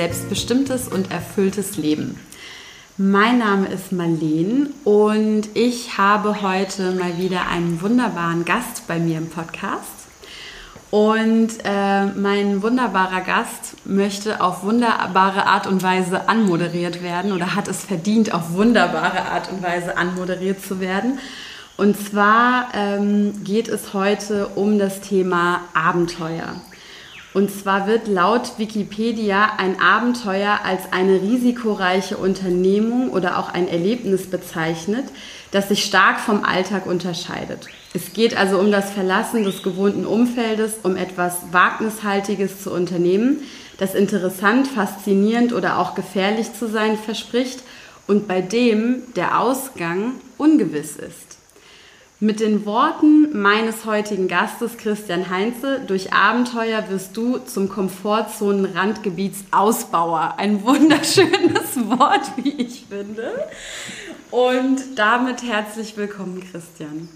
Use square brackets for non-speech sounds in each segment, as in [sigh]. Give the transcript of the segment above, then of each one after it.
selbstbestimmtes und erfülltes Leben. Mein Name ist Marleen und ich habe heute mal wieder einen wunderbaren Gast bei mir im Podcast. Und äh, mein wunderbarer Gast möchte auf wunderbare Art und Weise anmoderiert werden oder hat es verdient, auf wunderbare Art und Weise anmoderiert zu werden. Und zwar ähm, geht es heute um das Thema Abenteuer. Und zwar wird laut Wikipedia ein Abenteuer als eine risikoreiche Unternehmung oder auch ein Erlebnis bezeichnet, das sich stark vom Alltag unterscheidet. Es geht also um das Verlassen des gewohnten Umfeldes, um etwas Wagnishaltiges zu unternehmen, das interessant, faszinierend oder auch gefährlich zu sein verspricht und bei dem der Ausgang ungewiss ist. Mit den Worten meines heutigen Gastes Christian Heinze, durch Abenteuer wirst du zum Komfortzonen-Randgebietsausbauer. Ein wunderschönes [laughs] Wort, wie ich finde. Und damit herzlich willkommen, Christian.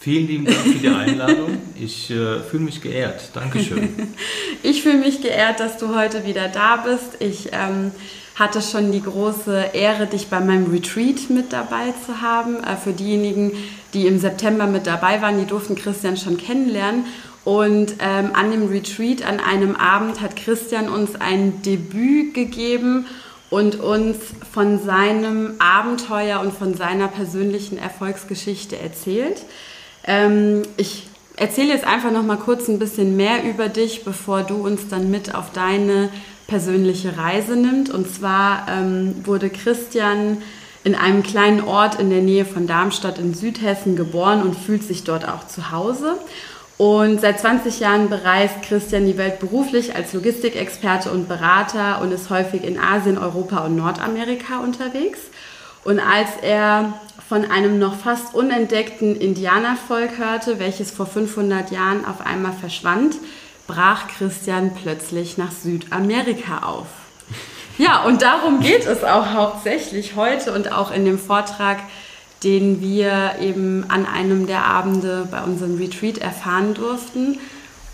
Vielen lieben Dank für die Einladung. Ich äh, fühle mich geehrt. Dankeschön. [laughs] ich fühle mich geehrt, dass du heute wieder da bist. Ich ähm, hatte schon die große Ehre, dich bei meinem Retreat mit dabei zu haben. Äh, für diejenigen, die im September mit dabei waren, die durften Christian schon kennenlernen. Und ähm, an dem Retreat, an einem Abend, hat Christian uns ein Debüt gegeben und uns von seinem Abenteuer und von seiner persönlichen Erfolgsgeschichte erzählt. Ähm, ich erzähle jetzt einfach noch mal kurz ein bisschen mehr über dich, bevor du uns dann mit auf deine persönliche Reise nimmt. Und zwar ähm, wurde Christian in einem kleinen Ort in der Nähe von Darmstadt in Südhessen geboren und fühlt sich dort auch zu Hause. Und seit 20 Jahren bereist Christian die Welt beruflich als Logistikexperte und Berater und ist häufig in Asien, Europa und Nordamerika unterwegs. Und als er von einem noch fast unentdeckten Indianervolk hörte, welches vor 500 Jahren auf einmal verschwand, brach Christian plötzlich nach Südamerika auf. Ja, und darum geht es auch hauptsächlich heute und auch in dem Vortrag, den wir eben an einem der Abende bei unserem Retreat erfahren durften.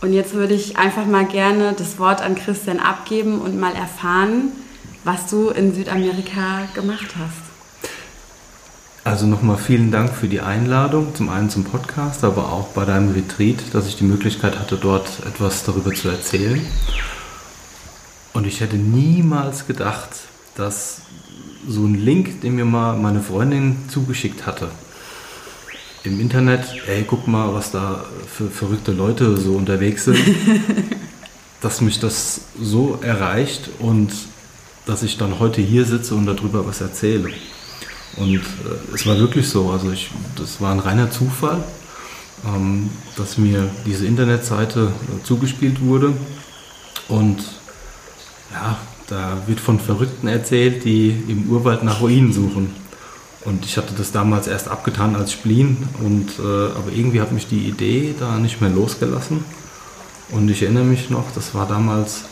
Und jetzt würde ich einfach mal gerne das Wort an Christian abgeben und mal erfahren, was du in Südamerika gemacht hast. Also nochmal vielen Dank für die Einladung, zum einen zum Podcast, aber auch bei deinem Retreat, dass ich die Möglichkeit hatte, dort etwas darüber zu erzählen. Und ich hätte niemals gedacht, dass so ein Link, den mir mal meine Freundin zugeschickt hatte, im Internet, ey, guck mal, was da für verrückte Leute so unterwegs sind, [laughs] dass mich das so erreicht und dass ich dann heute hier sitze und darüber was erzähle. Und äh, es war wirklich so, also ich, das war ein reiner Zufall, ähm, dass mir diese Internetseite äh, zugespielt wurde. Und ja, da wird von Verrückten erzählt, die im Urwald nach Ruinen suchen. Und ich hatte das damals erst abgetan als Spleen, und, äh, aber irgendwie hat mich die Idee da nicht mehr losgelassen. Und ich erinnere mich noch, das war damals,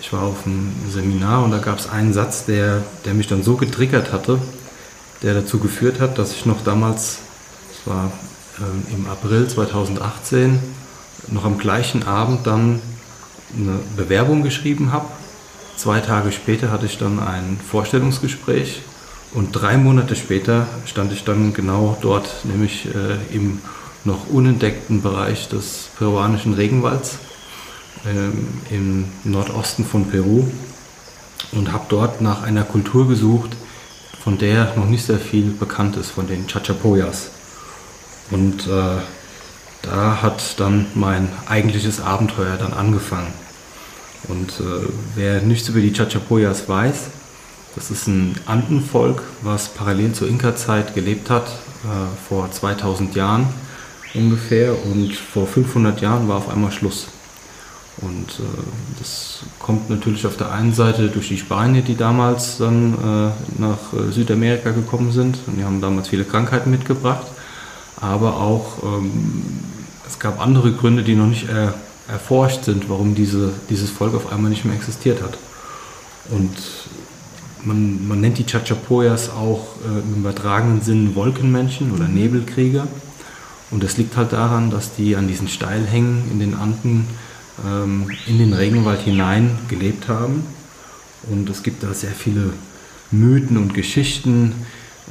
ich war auf einem Seminar und da gab es einen Satz, der, der mich dann so getriggert hatte, der dazu geführt hat, dass ich noch damals, das war ähm, im April 2018, noch am gleichen Abend dann eine Bewerbung geschrieben habe. Zwei Tage später hatte ich dann ein Vorstellungsgespräch und drei Monate später stand ich dann genau dort, nämlich äh, im noch unentdeckten Bereich des peruanischen Regenwalds ähm, im Nordosten von Peru und habe dort nach einer Kultur gesucht, von der noch nicht sehr viel bekannt ist, von den Chachapoyas. Und äh, da hat dann mein eigentliches Abenteuer dann angefangen. Und äh, wer nichts über die Chachapoyas weiß, das ist ein Andenvolk, was parallel zur Inka-Zeit gelebt hat, äh, vor 2000 Jahren ungefähr. Und vor 500 Jahren war auf einmal Schluss. Und äh, das kommt natürlich auf der einen Seite durch die Spanier, die damals dann äh, nach äh, Südamerika gekommen sind. Und die haben damals viele Krankheiten mitgebracht. Aber auch ähm, es gab andere Gründe, die noch nicht er, erforscht sind, warum diese, dieses Volk auf einmal nicht mehr existiert hat. Und man, man nennt die Chachapoyas auch äh, im übertragenen Sinn Wolkenmenschen oder Nebelkrieger. Und das liegt halt daran, dass die an diesen Steilhängen in den Anden ähm, in den Regenwald hinein gelebt haben Und es gibt da sehr viele Mythen und Geschichten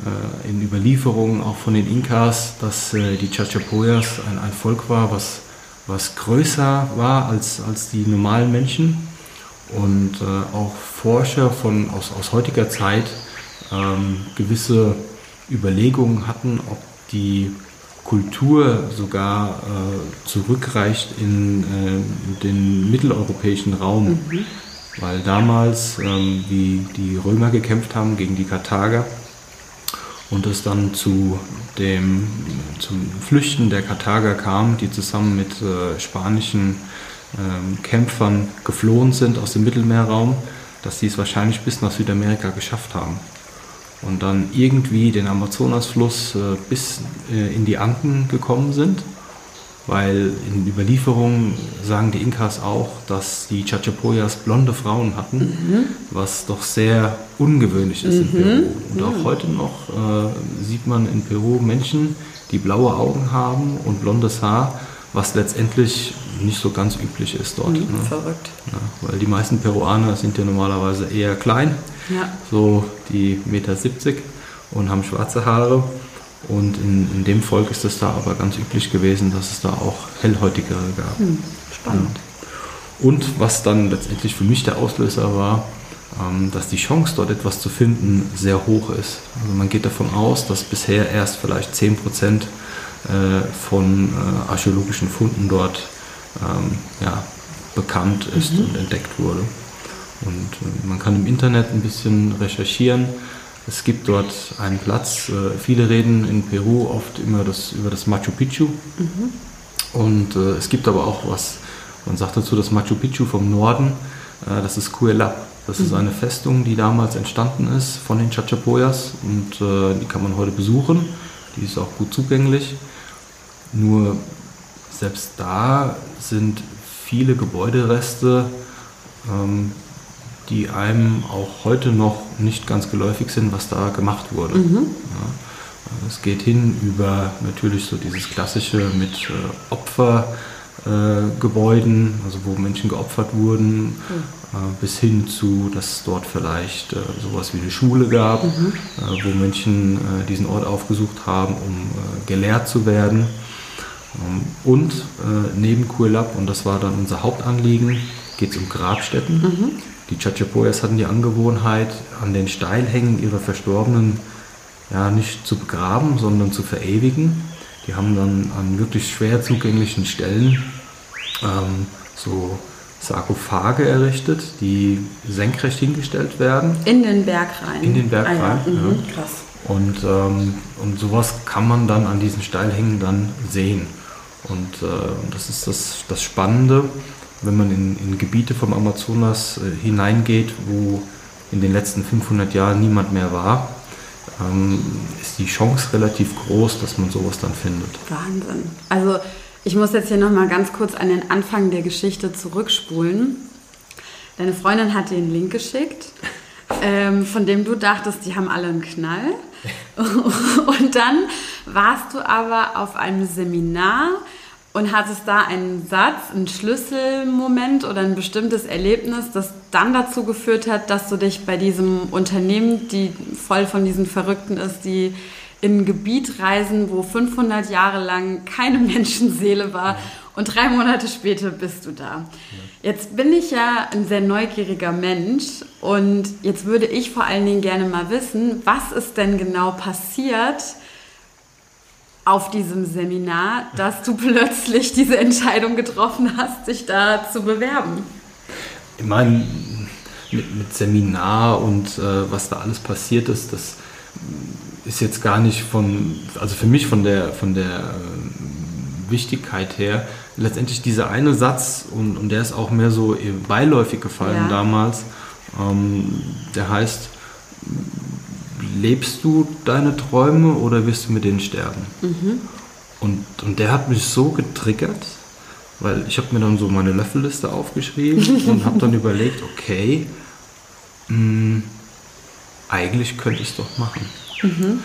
äh, in Überlieferungen auch von den Inkas, dass äh, die Chachapoyas ein, ein Volk war, was, was größer war als, als die normalen Menschen. Und äh, auch Forscher von, aus, aus heutiger Zeit ähm, gewisse Überlegungen hatten, ob die Kultur sogar äh, zurückreicht in äh, den mitteleuropäischen Raum. Mhm. Weil damals, ähm, wie die Römer gekämpft haben gegen die Karthager und es dann zu dem, zum Flüchten der Karthager kam, die zusammen mit äh, spanischen ähm, Kämpfern geflohen sind aus dem Mittelmeerraum, dass sie es wahrscheinlich bis nach Südamerika geschafft haben. Und dann irgendwie den Amazonasfluss äh, bis äh, in die Anden gekommen sind, weil in Überlieferungen sagen die Inkas auch, dass die Chachapoyas blonde Frauen hatten, mhm. was doch sehr ungewöhnlich ist mhm. in Peru. Und mhm. auch heute noch äh, sieht man in Peru Menschen, die blaue Augen haben und blondes Haar, was letztendlich nicht so ganz üblich ist dort. Mhm, ne? Verrückt. Ja, weil die meisten Peruaner sind ja normalerweise eher klein, ja. so die Meter 70 und haben schwarze Haare. Und in, in dem Volk ist es da aber ganz üblich gewesen, dass es da auch hellhäutigere gab. Hm, spannend. Ja. Und was dann letztendlich für mich der Auslöser war, ähm, dass die Chance, dort etwas zu finden, sehr hoch ist. Also man geht davon aus, dass bisher erst vielleicht 10 Prozent äh, von äh, archäologischen Funden dort ähm, ja, bekannt ist mhm. und entdeckt wurde. Und äh, man kann im Internet ein bisschen recherchieren. Es gibt dort einen Platz, äh, viele reden in Peru oft immer das, über das Machu Picchu. Mhm. Und äh, es gibt aber auch was, man sagt dazu das Machu Picchu vom Norden, äh, das ist Cuelap. Das mhm. ist eine Festung, die damals entstanden ist von den Chachapoyas und äh, die kann man heute besuchen. Die ist auch gut zugänglich. Nur selbst da sind viele Gebäudereste, ähm, die einem auch heute noch nicht ganz geläufig sind, was da gemacht wurde. Mhm. Ja, es geht hin über natürlich so dieses klassische mit äh, Opfergebäuden, äh, also wo Menschen geopfert wurden, mhm. äh, bis hin zu, dass es dort vielleicht äh, sowas wie eine Schule gab, mhm. Äh, wo Menschen äh, diesen Ort aufgesucht haben, um gelehrt zu werden. Ähm, und neben Kuelap, und das war dann unser Hauptanliegen, geht es um Grabstätten. Die Chachapoyas hatten die Angewohnheit, an den Steilhängen ihrer Verstorbenen ja, nicht zu begraben, sondern zu verewigen. Die haben dann an wirklich schwer zugänglichen Stellen ähm, so Sarkophage errichtet, die senkrecht hingestellt werden. In den Berg rein. In den Berg ah, rein. Ja. Mhm, ja. Krass. Und, ähm, und sowas kann man dann an diesen Steilhängen dann sehen. Und äh, das ist das, das Spannende, wenn man in, in Gebiete vom Amazonas äh, hineingeht, wo in den letzten 500 Jahren niemand mehr war, ähm, ist die Chance relativ groß, dass man sowas dann findet. Wahnsinn. Also ich muss jetzt hier nochmal ganz kurz an den Anfang der Geschichte zurückspulen. Deine Freundin hat dir einen Link geschickt, ähm, von dem du dachtest, die haben alle einen Knall. [laughs] Und dann warst du aber auf einem Seminar und hattest da einen Satz, einen Schlüsselmoment oder ein bestimmtes Erlebnis, das dann dazu geführt hat, dass du dich bei diesem Unternehmen, die voll von diesen Verrückten ist, die in ein Gebiet reisen, wo 500 Jahre lang keine [laughs] Menschenseele war und drei Monate später bist du da. Jetzt bin ich ja ein sehr neugieriger Mensch und jetzt würde ich vor allen Dingen gerne mal wissen, was ist denn genau passiert auf diesem Seminar, dass du plötzlich diese Entscheidung getroffen hast, sich da zu bewerben? Ich meine, mit, mit Seminar und äh, was da alles passiert ist, das ist jetzt gar nicht von, also für mich von der, von der äh, Wichtigkeit her, letztendlich dieser eine Satz, und, und der ist auch mehr so beiläufig gefallen ja. damals, ähm, der heißt, lebst du deine Träume oder wirst du mit denen sterben? Mhm. Und, und der hat mich so getriggert, weil ich habe mir dann so meine Löffelliste aufgeschrieben [laughs] und habe dann überlegt, okay, mh, hm, eigentlich könnte ich es doch machen. Mhm.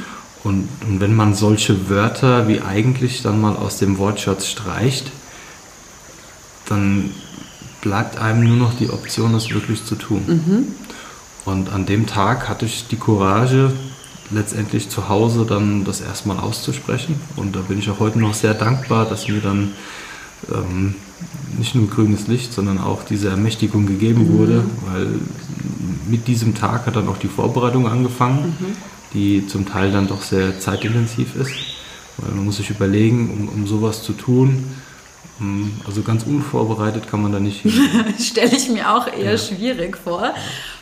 Und, und wenn man solche Wörter wie eigentlich dann mal aus dem Wortschatz streicht, dann bleibt einem nur noch die Option, das wirklich zu tun. Mhm. Und an dem Tag hatte ich die Courage, letztendlich zu Hause dann das erstmal auszusprechen. Und da bin ich auch heute noch sehr dankbar, dass mir dann ähm, nicht nur grünes Licht, sondern auch diese Ermächtigung gegeben mhm. wurde, weil mit diesem Tag hat dann auch die Vorbereitung angefangen, mhm. die zum Teil dann doch sehr zeitintensiv ist. Weil man muss sich überlegen, um, um sowas zu tun, also ganz unvorbereitet kann man da nicht hin. [laughs] Stelle ich mir auch eher ja. schwierig vor.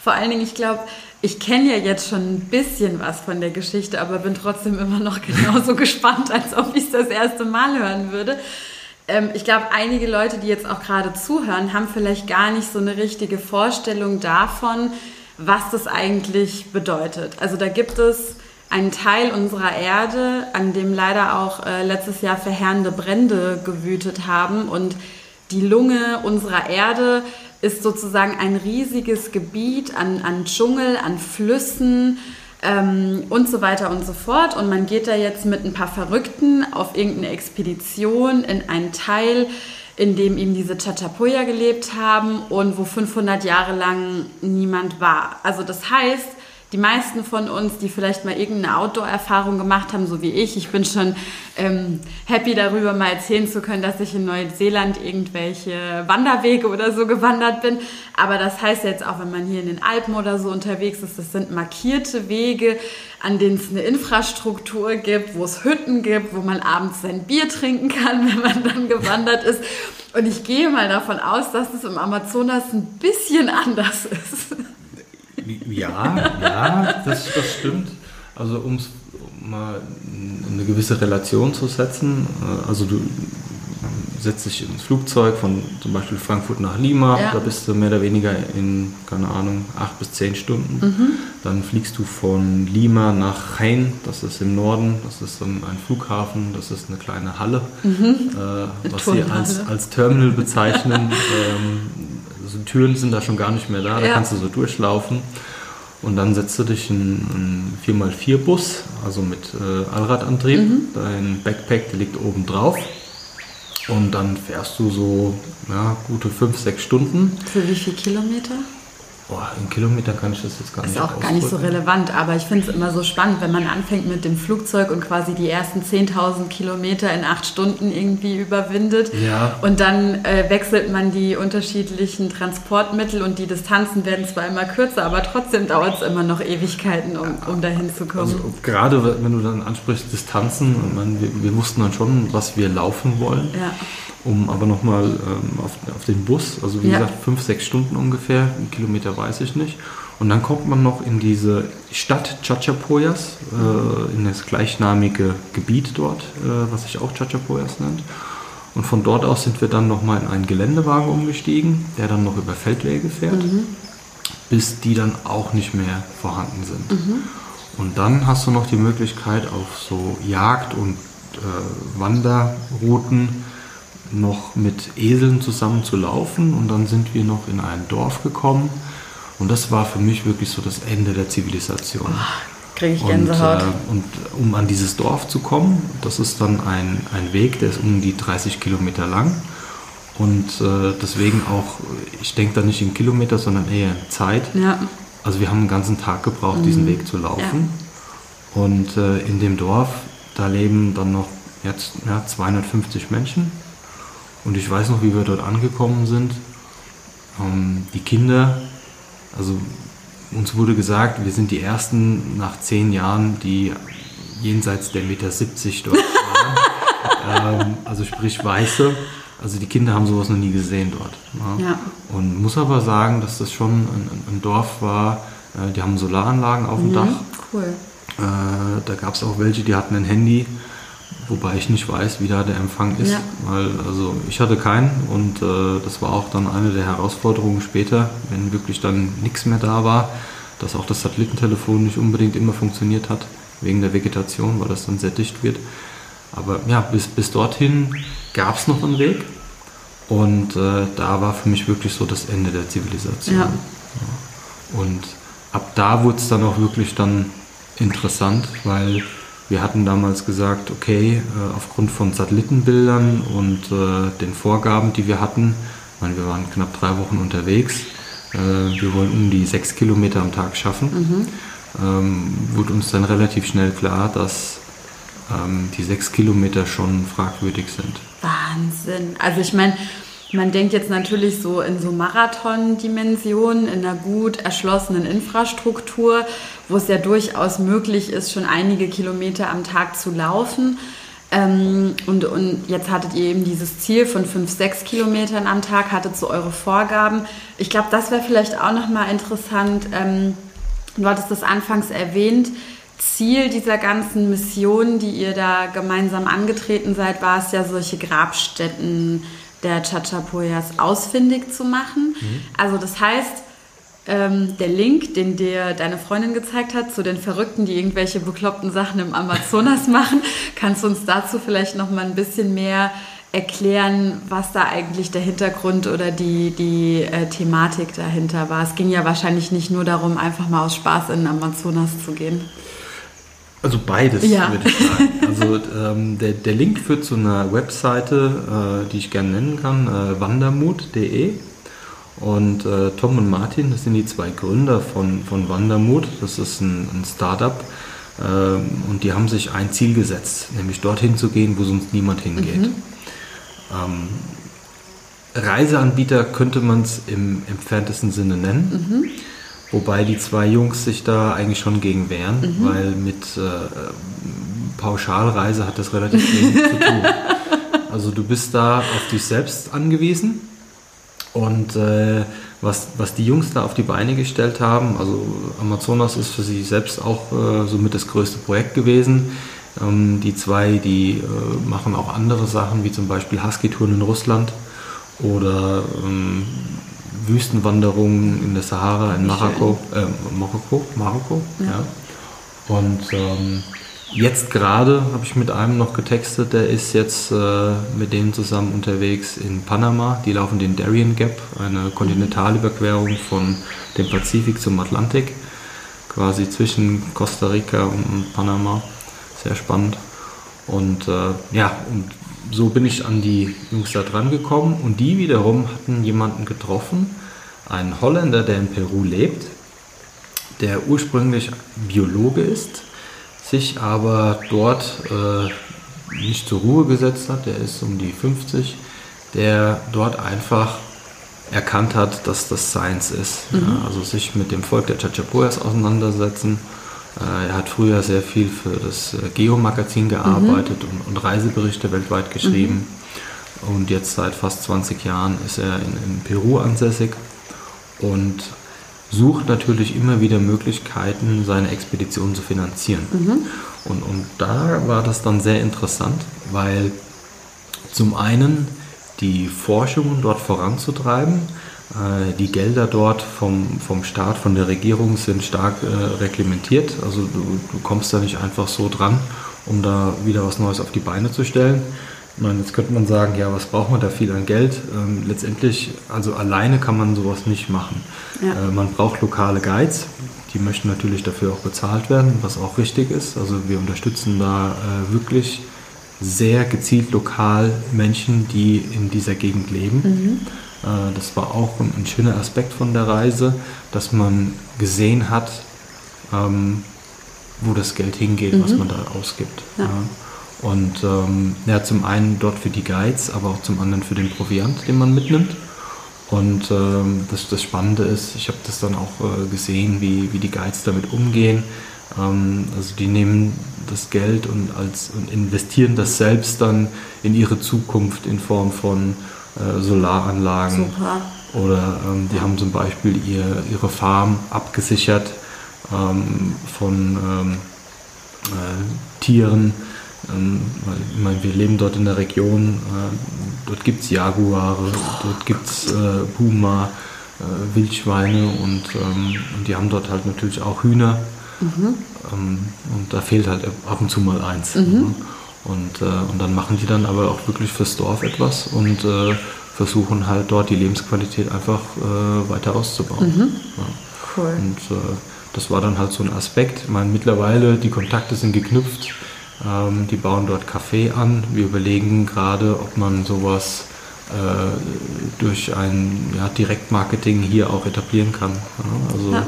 Vor allen Dingen, ich glaube, ich kenne ja jetzt schon ein bisschen was von der Geschichte, aber bin trotzdem immer noch [laughs] genauso gespannt, als ob ich es das erste Mal hören würde. Ähm, ich glaube, einige Leute, die jetzt auch gerade zuhören, haben vielleicht gar nicht so eine richtige Vorstellung davon, was das eigentlich bedeutet. Also da gibt es einen Teil unserer Erde, an dem leider auch äh, letztes Jahr verheerende Brände gewütet haben. Und die Lunge unserer Erde ist sozusagen ein riesiges Gebiet an, an Dschungel, an Flüssen ähm, und so weiter und so fort. Und man geht da jetzt mit ein paar Verrückten auf irgendeine Expedition in einen Teil, in dem eben diese Chachapoya gelebt haben und wo 500 Jahre lang niemand war. Also das heißt, die meisten von uns, die vielleicht mal irgendeine Outdoor-Erfahrung gemacht haben, so wie ich, ich bin schon ähm, happy darüber, mal erzählen zu können, dass ich in Neuseeland irgendwelche Wanderwege oder so gewandert bin. Aber das heißt jetzt auch, wenn man hier in den Alpen oder so unterwegs ist, das sind markierte Wege, an denen es eine Infrastruktur gibt, wo es Hütten gibt, wo man abends sein Bier trinken kann, [laughs] wenn man dann gewandert ist. Und ich gehe mal davon aus, dass es im Amazonas ein bisschen anders ist. Ja, ja, das, das stimmt. Also um mal eine gewisse Relation zu setzen, äh, also du setzt dich ins Flugzeug von zum Beispiel Frankfurt nach Lima, ja. da bist du mehr oder weniger in, keine Ahnung, acht bis zehn Stunden. Mhm. Dann fliegst du von Lima nach Jaén, das ist im Norden, das ist ein Flughafen, das ist eine kleine Halle, mhm. äh, was sie als, als Terminal bezeichnen. [laughs] ähm, also Türen sind da schon gar nicht mehr da, da ja. kannst du so durchlaufen. Und dann setzt du dich in einen 4x4-Bus, also mit äh, Allradantrieb. Mhm. Dein Backpack, der liegt oben drauf. Und dann fährst du so ja, gute 5, 6 Stunden. Für wie viele Kilometer? Boah, in Kilometer kann ich das jetzt gar ist nicht Ist auch gar nicht so relevant, aber ich finde es immer so spannend, wenn man anfängt mit dem Flugzeug und quasi die ersten 10.000 Kilometer in acht Stunden irgendwie überwindet. Ja. Und dann äh, wechselt man die unterschiedlichen Transportmittel und die Distanzen werden zwar immer kürzer, aber trotzdem dauert es immer noch Ewigkeiten, um, um dahin zu kommen. Also, gerade wenn du dann ansprichst Distanzen, meine, wir, wir wussten dann schon, was wir laufen wollen. Ja um aber nochmal ähm, auf, auf den Bus, also wie ja. gesagt, fünf, sechs Stunden ungefähr, einen Kilometer weiß ich nicht. Und dann kommt man noch in diese Stadt Chachapoyas, äh, in das gleichnamige Gebiet dort, äh, was sich auch Chachapoyas nennt. Und von dort aus sind wir dann nochmal in einen Geländewagen umgestiegen, der dann noch über Feldwege fährt, mhm. bis die dann auch nicht mehr vorhanden sind. Mhm. Und dann hast du noch die Möglichkeit auf so Jagd- und äh, Wanderrouten noch mit Eseln zusammen zu laufen und dann sind wir noch in ein Dorf gekommen und das war für mich wirklich so das Ende der Zivilisation. Oh, Kriege ich Gänsehaut. Und, äh, und um an dieses Dorf zu kommen, das ist dann ein, ein Weg, der ist um die 30 Kilometer lang und äh, deswegen auch, ich denke da nicht in Kilometer, sondern eher in Zeit. Ja. Also wir haben einen ganzen Tag gebraucht, mhm. diesen Weg zu laufen. Ja. Und äh, in dem Dorf, da leben dann noch jetzt ja, 250 Menschen. Und ich weiß noch, wie wir dort angekommen sind. Ähm, die Kinder, also uns wurde gesagt, wir sind die Ersten nach zehn Jahren, die jenseits der Meter 70 dort waren. [laughs] ähm, also sprich Weiße. Also die Kinder haben sowas noch nie gesehen dort. Ja. ja. Und muss aber sagen, dass das schon ein, ein Dorf war, äh, die haben Solaranlagen auf dem mhm, Dach. Cool. Äh, da gab es auch welche, die hatten ein Handy Wobei ich nicht weiß, wie da der Empfang ist, ja. weil also ich hatte keinen und äh, das war auch dann eine der Herausforderungen später, wenn wirklich dann nichts mehr da war, dass auch das Satellitentelefon nicht unbedingt immer funktioniert hat, wegen der Vegetation, weil das dann sehr dicht wird. Aber ja, bis, bis dorthin gab es noch einen Weg und äh, da war für mich wirklich so das Ende der Zivilisation. Ja. Und ab da wurde es dann auch wirklich dann interessant, weil wir hatten damals gesagt, okay, äh, aufgrund von Satellitenbildern und äh, den Vorgaben, die wir hatten, ich meine, wir waren knapp drei Wochen unterwegs, Äh, wir wollten die sechs Kilometer am Tag schaffen. Mhm. Ähm, wurde uns dann relativ schnell klar, dass ähm, die sechs Kilometer schon fragwürdig sind. Wahnsinn. Also ich meine, man denkt jetzt natürlich so in so Marathon-Dimensionen, in einer gut erschlossenen Infrastruktur, wo es ja durchaus möglich ist, schon einige Kilometer am Tag zu laufen. Ähm, und, und jetzt hattet ihr eben dieses Ziel von 5, 6 Kilometern am Tag, hattet so eure Vorgaben. Ich glaube, das wäre vielleicht auch nochmal interessant. Ähm, du hattest das anfangs erwähnt. Ziel dieser ganzen Mission, die ihr da gemeinsam angetreten seid, war es ja, solche Grabstätten der Chachapoyas ausfindig zu machen. Mhm. Also das heißt, ähm, der Link, den dir deine Freundin gezeigt hat, zu den Verrückten, die irgendwelche bekloppten Sachen im Amazonas [laughs] machen, kannst du uns dazu vielleicht noch mal ein bisschen mehr erklären, was da eigentlich der Hintergrund oder die, die äh, Thematik dahinter war? Es ging ja wahrscheinlich nicht nur darum, einfach mal aus Spaß in den Amazonas zu gehen. Also beides, ja. würde ich sagen. Also ähm, der, der Link führt zu einer Webseite, äh, die ich gerne nennen kann, äh, wandermut.de. Und äh, Tom und Martin, das sind die zwei Gründer von, von Wandermut. Das ist ein, ein Startup. Ähm, und die haben sich ein Ziel gesetzt, nämlich dorthin zu gehen, wo sonst niemand hingeht. Mhm. Ähm, Reiseanbieter könnte man es im entferntesten Sinne nennen. Mhm. Wobei die zwei Jungs sich da eigentlich schon gegen wehren, mhm. weil mit äh, Pauschalreise hat das relativ wenig zu tun. [laughs] Also du bist da auf dich selbst angewiesen und äh, was, was die Jungs da auf die Beine gestellt haben, also Amazonas ist für sie selbst auch äh, somit das größte Projekt gewesen. Ähm, die zwei, die äh, machen auch andere Sachen, wie zum Beispiel Husky-Touren in Russland oder ähm, Wüstenwanderungen in der Sahara in Marokko, äh, Marokko, Marokko, ja. ja. Und ähm, jetzt gerade habe ich mit einem noch getextet, der ist jetzt äh, mit denen zusammen unterwegs in Panama. Die laufen den Darien Gap, eine Kontinentalüberquerung von dem Pazifik zum Atlantik, quasi zwischen Costa Rica und Panama. Sehr spannend. Und äh, ja, und so bin ich an die Jungs da dran gekommen und die wiederum hatten jemanden getroffen, einen Holländer, der in Peru lebt, der ursprünglich Biologe ist, sich aber dort äh, nicht zur Ruhe gesetzt hat, der ist um die 50, der dort einfach erkannt hat, dass das Science ist. Mhm. Ja, also sich mit dem Volk der Chachapoyas auseinandersetzen. Äh, er hat früher sehr viel für das äh, Geo-Magazin gearbeitet mhm. und, und, Reiseberichte weltweit geschrieben. Mhm. Und jetzt seit fast 20 Jahren ist er in, in Peru ansässig und sucht natürlich immer wieder Möglichkeiten, seine Expedition zu finanzieren. Mhm. Und, und da war das dann sehr interessant, weil zum einen die Forschungen dort voranzutreiben, die Gelder dort vom, vom Staat, von der Regierung sind stark äh, reglementiert. Also du, du kommst da nicht einfach so dran, um da wieder was Neues auf die Beine zu stellen. Ich meine, jetzt könnte man sagen, ja, was braucht man da viel an Geld? Ähm, letztendlich, also alleine kann man sowas nicht machen. Ja. Äh, man braucht lokale Guides, die möchten natürlich dafür auch bezahlt werden, was auch richtig ist. Also wir unterstützen da äh, wirklich sehr gezielt lokal Menschen, die in dieser Gegend leben. Mhm. Äh, das war auch ein, ein, schöner Aspekt von der Reise, dass man gesehen hat, ähm, wo das Geld hingeht, mhm. was man da ausgibt. Ja. Ja. Und ähm, ja, zum einen dort für die Guides, aber auch zum anderen für den Proviant, den man mitnimmt. Und ähm, das, das Spannende ist, ich habe das dann auch äh, gesehen, wie, wie die Guides damit umgehen. Ähm, also die nehmen das Geld und, als, und investieren das selbst dann in ihre Zukunft in Form von äh, Solaranlagen. Super. Oder ähm, die haben zum Beispiel ihr, ihre Farm abgesichert ähm, von ähm, äh, Tieren ähm, weil, ich meine, wir leben dort in der Region, äh, dort gibt es Jaguare, dort gibt es äh, Puma, äh, Wildschweine und, ähm, und, die haben dort halt natürlich auch Hühner. Mhm. Und da fehlt halt ab und zu mal eins. Mhm. Ne? Und, äh, und dann machen die dann aber auch wirklich fürs Dorf etwas und äh, versuchen halt dort die Lebensqualität einfach äh, weiter auszubauen. Mhm. Ja. Cool. Und das war dann halt so ein Aspekt. Ich meine, mittlerweile die Kontakte sind geknüpft. Ähm, die bauen dort Kaffee an. Wir überlegen gerade, ob man sowas äh, durch ein ja, Direktmarketing hier auch etablieren kann. Ja, also, ja.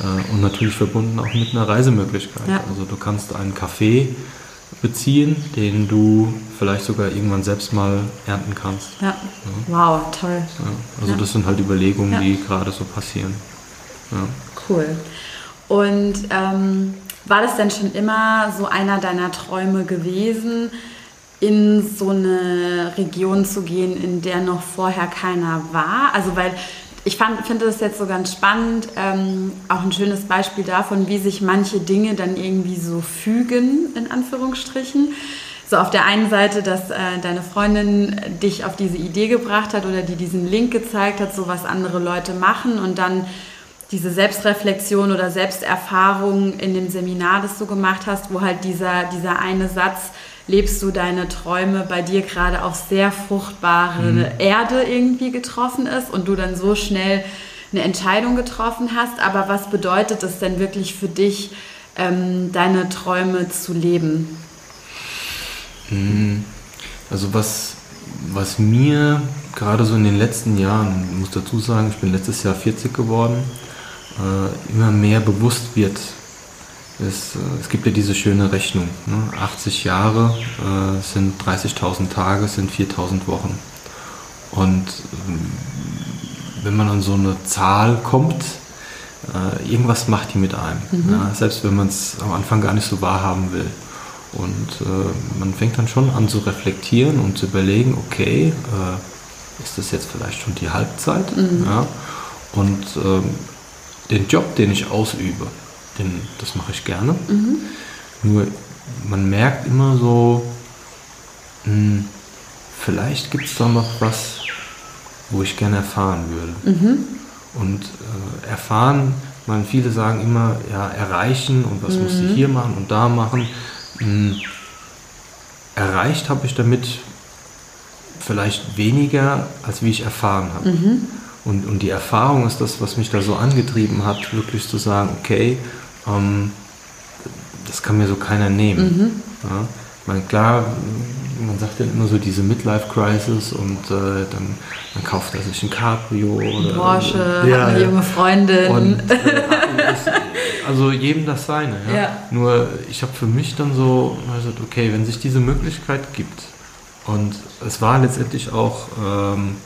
Äh, und natürlich verbunden auch mit einer Reisemöglichkeit. Also du kannst einen Kaffee beziehen, den du vielleicht sogar irgendwann selbst mal ernten kannst. Ja. Wow, toll. also das sind halt Überlegungen, die gerade so passieren. Cool. Und ähm, war das denn schon immer so einer deiner Träume gewesen, in so eine Region zu gehen, in der noch vorher keiner war? Also weil ich finde das jetzt so ganz spannend, ähm, auch ein schönes Beispiel davon, wie sich manche Dinge dann irgendwie so fügen, in Anführungsstrichen. So auf der einen Seite, dass äh, deine Freundin dich auf diese Idee gebracht hat oder die diesen Link gezeigt hat, so was andere Leute machen und dann diese Selbstreflexion oder Selbsterfahrung in dem Seminar, das du gemacht hast, wo halt dieser, dieser eine Satz, lebst du deine Träume bei dir gerade auf sehr fruchtbare mhm. Erde irgendwie getroffen ist und du dann so schnell eine Entscheidung getroffen hast. Aber was bedeutet es denn wirklich für dich, ähm, deine Träume zu leben? Mhm. Also was, was mir gerade so in den letzten Jahren, ich muss dazu sagen, ich bin letztes Jahr 40 geworden, äh, immer mehr bewusst wird, es, äh, es, gibt ja diese schöne Rechnung. Ne? 80 Jahre äh, sind 30.000 Tage, sind 4.000 Wochen. Und ähm, wenn man an so eine Zahl kommt, äh, irgendwas macht die mit einem. Mhm. Ja? Selbst wenn man es am Anfang gar nicht so wahrhaben will. Und äh, man fängt dann schon an zu reflektieren und zu überlegen, okay, äh, ist das jetzt vielleicht schon die Halbzeit? Mhm. Ja? Und ähm, den Job, den ich ausübe, den, das mache ich gerne. Mhm. Nur man merkt immer so, mh, hm, vielleicht gibt es da noch was, wo ich gerne erfahren würde. Mhm. Und äh, erfahren, man, viele sagen immer, ja, erreichen und was mhm. muss ich hier machen und da machen. Mh, hm, erreicht habe ich damit vielleicht weniger, als wie ich erfahren habe. Mhm. Und, und die Erfahrung ist das, was mich da so angetrieben hat, wirklich zu sagen, okay, ähm, das kann mir so keiner nehmen. Mhm. Ja? Ich meine, klar, man sagt ja immer so diese Midlife-Crisis und äh, dann, dann, kauft er sich ein Cabrio oder Porsche, ja, eine junge Freundin. Und, äh, [laughs] also jedem das seine. Ja? ja. Nur ich habe für mich dann so gesagt, okay, wenn sich diese Möglichkeit gibt und es war letztendlich auch, ähm,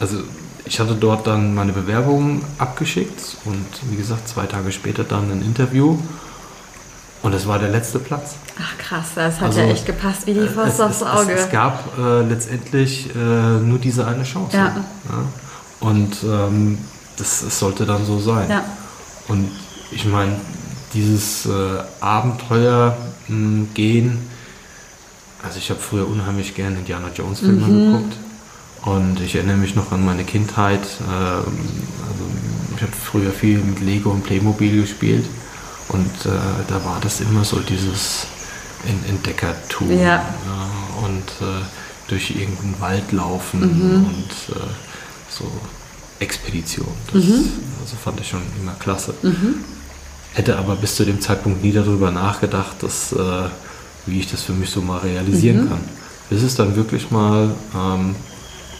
also ich hatte dort dann meine Bewerbung abgeschickt und wie gesagt, zwei Tage später dann ein Interview. Und es war der letzte Platz. Ach krass, das hat also, ja echt gepasst wie die Faust aufs Auge. Es, es gab äh, letztendlich äh, nur diese eine Chance. Ja. ja? Und ähm, das, das, sollte dann so sein. Ja. Und ich meine, dieses äh, Abenteuer mh, gehen, also ich habe früher unheimlich gerne Indiana Jones Filme mhm. geguckt. Und ich erinnere mich noch an meine Kindheit. Ähm, also ich habe früher viel mit Lego und Playmobil gespielt. Und äh, da war das immer so dieses Entdeckertum. Ja. und äh, durch irgendeinen Wald laufen mhm. und äh, so Expedition. Das mhm. also fand ich schon immer klasse. Mhm. Hätte aber bis zu dem Zeitpunkt nie darüber nachgedacht, dass, wie ich das für mich so mal realisieren mhm. kann. Bis es dann wirklich mal ähm,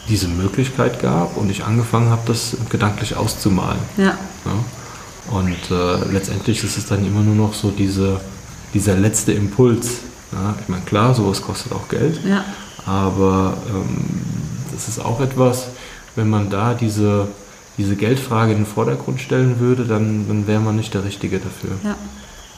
diese Möglichkeit gab und ich angefangen habe, das gedanklich auszumalen. Ja. ja. Und äh, letztendlich ist es dann immer nur noch so diese, dieser letzte Impuls. Ja. Ich meine, klar, sowas kostet auch Geld, ja. aber ähm, das ist auch etwas, wenn man da diese, diese Geldfrage in den Vordergrund stellen würde, dann, dann wäre man nicht der Richtige dafür. Ja.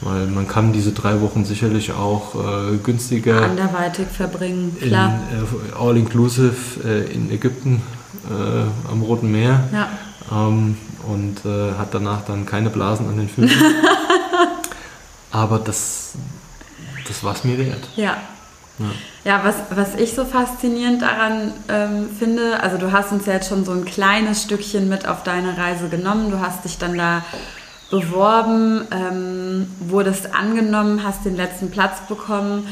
Weil man kann diese drei Wochen sicherlich auch äh, günstiger anderweitig verbringen, klar. In, äh, all inclusive äh, in Ägypten äh, am Roten Meer. Ja. Ähm, und äh, hat danach dann keine Blasen an den Füßen. [laughs] Aber das, das war es mir wert. Ja. Ja, ja was, was ich so faszinierend daran ähm, finde, also du hast uns ja jetzt schon so ein kleines Stückchen mit auf deine Reise genommen. Du hast dich dann da beworben, ähm, wurdest angenommen, hast den letzten Platz bekommen,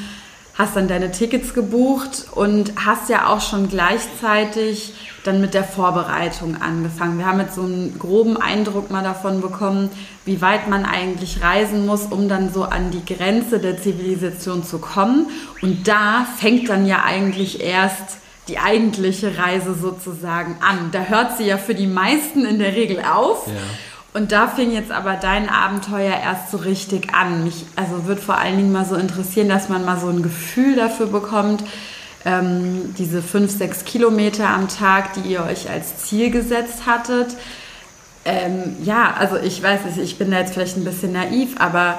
hast dann deine Tickets gebucht und hast ja auch schon gleichzeitig dann mit der Vorbereitung angefangen. Wir haben jetzt so einen groben Eindruck mal davon bekommen, wie weit man eigentlich reisen muss, um dann so an die Grenze der Zivilisation zu kommen. Und da fängt dann ja eigentlich erst die eigentliche Reise sozusagen an. Da hört sie ja für die meisten in der Regel auf. Ja. Und da fing jetzt aber dein Abenteuer erst so richtig an. Mich also wird vor allen Dingen mal so interessieren, dass man mal so ein Gefühl dafür bekommt, ähm, diese fünf, sechs Kilometer am Tag, die ihr euch als Ziel gesetzt hattet. Ähm, ja, also ich weiß nicht, ich bin da jetzt vielleicht ein bisschen naiv, aber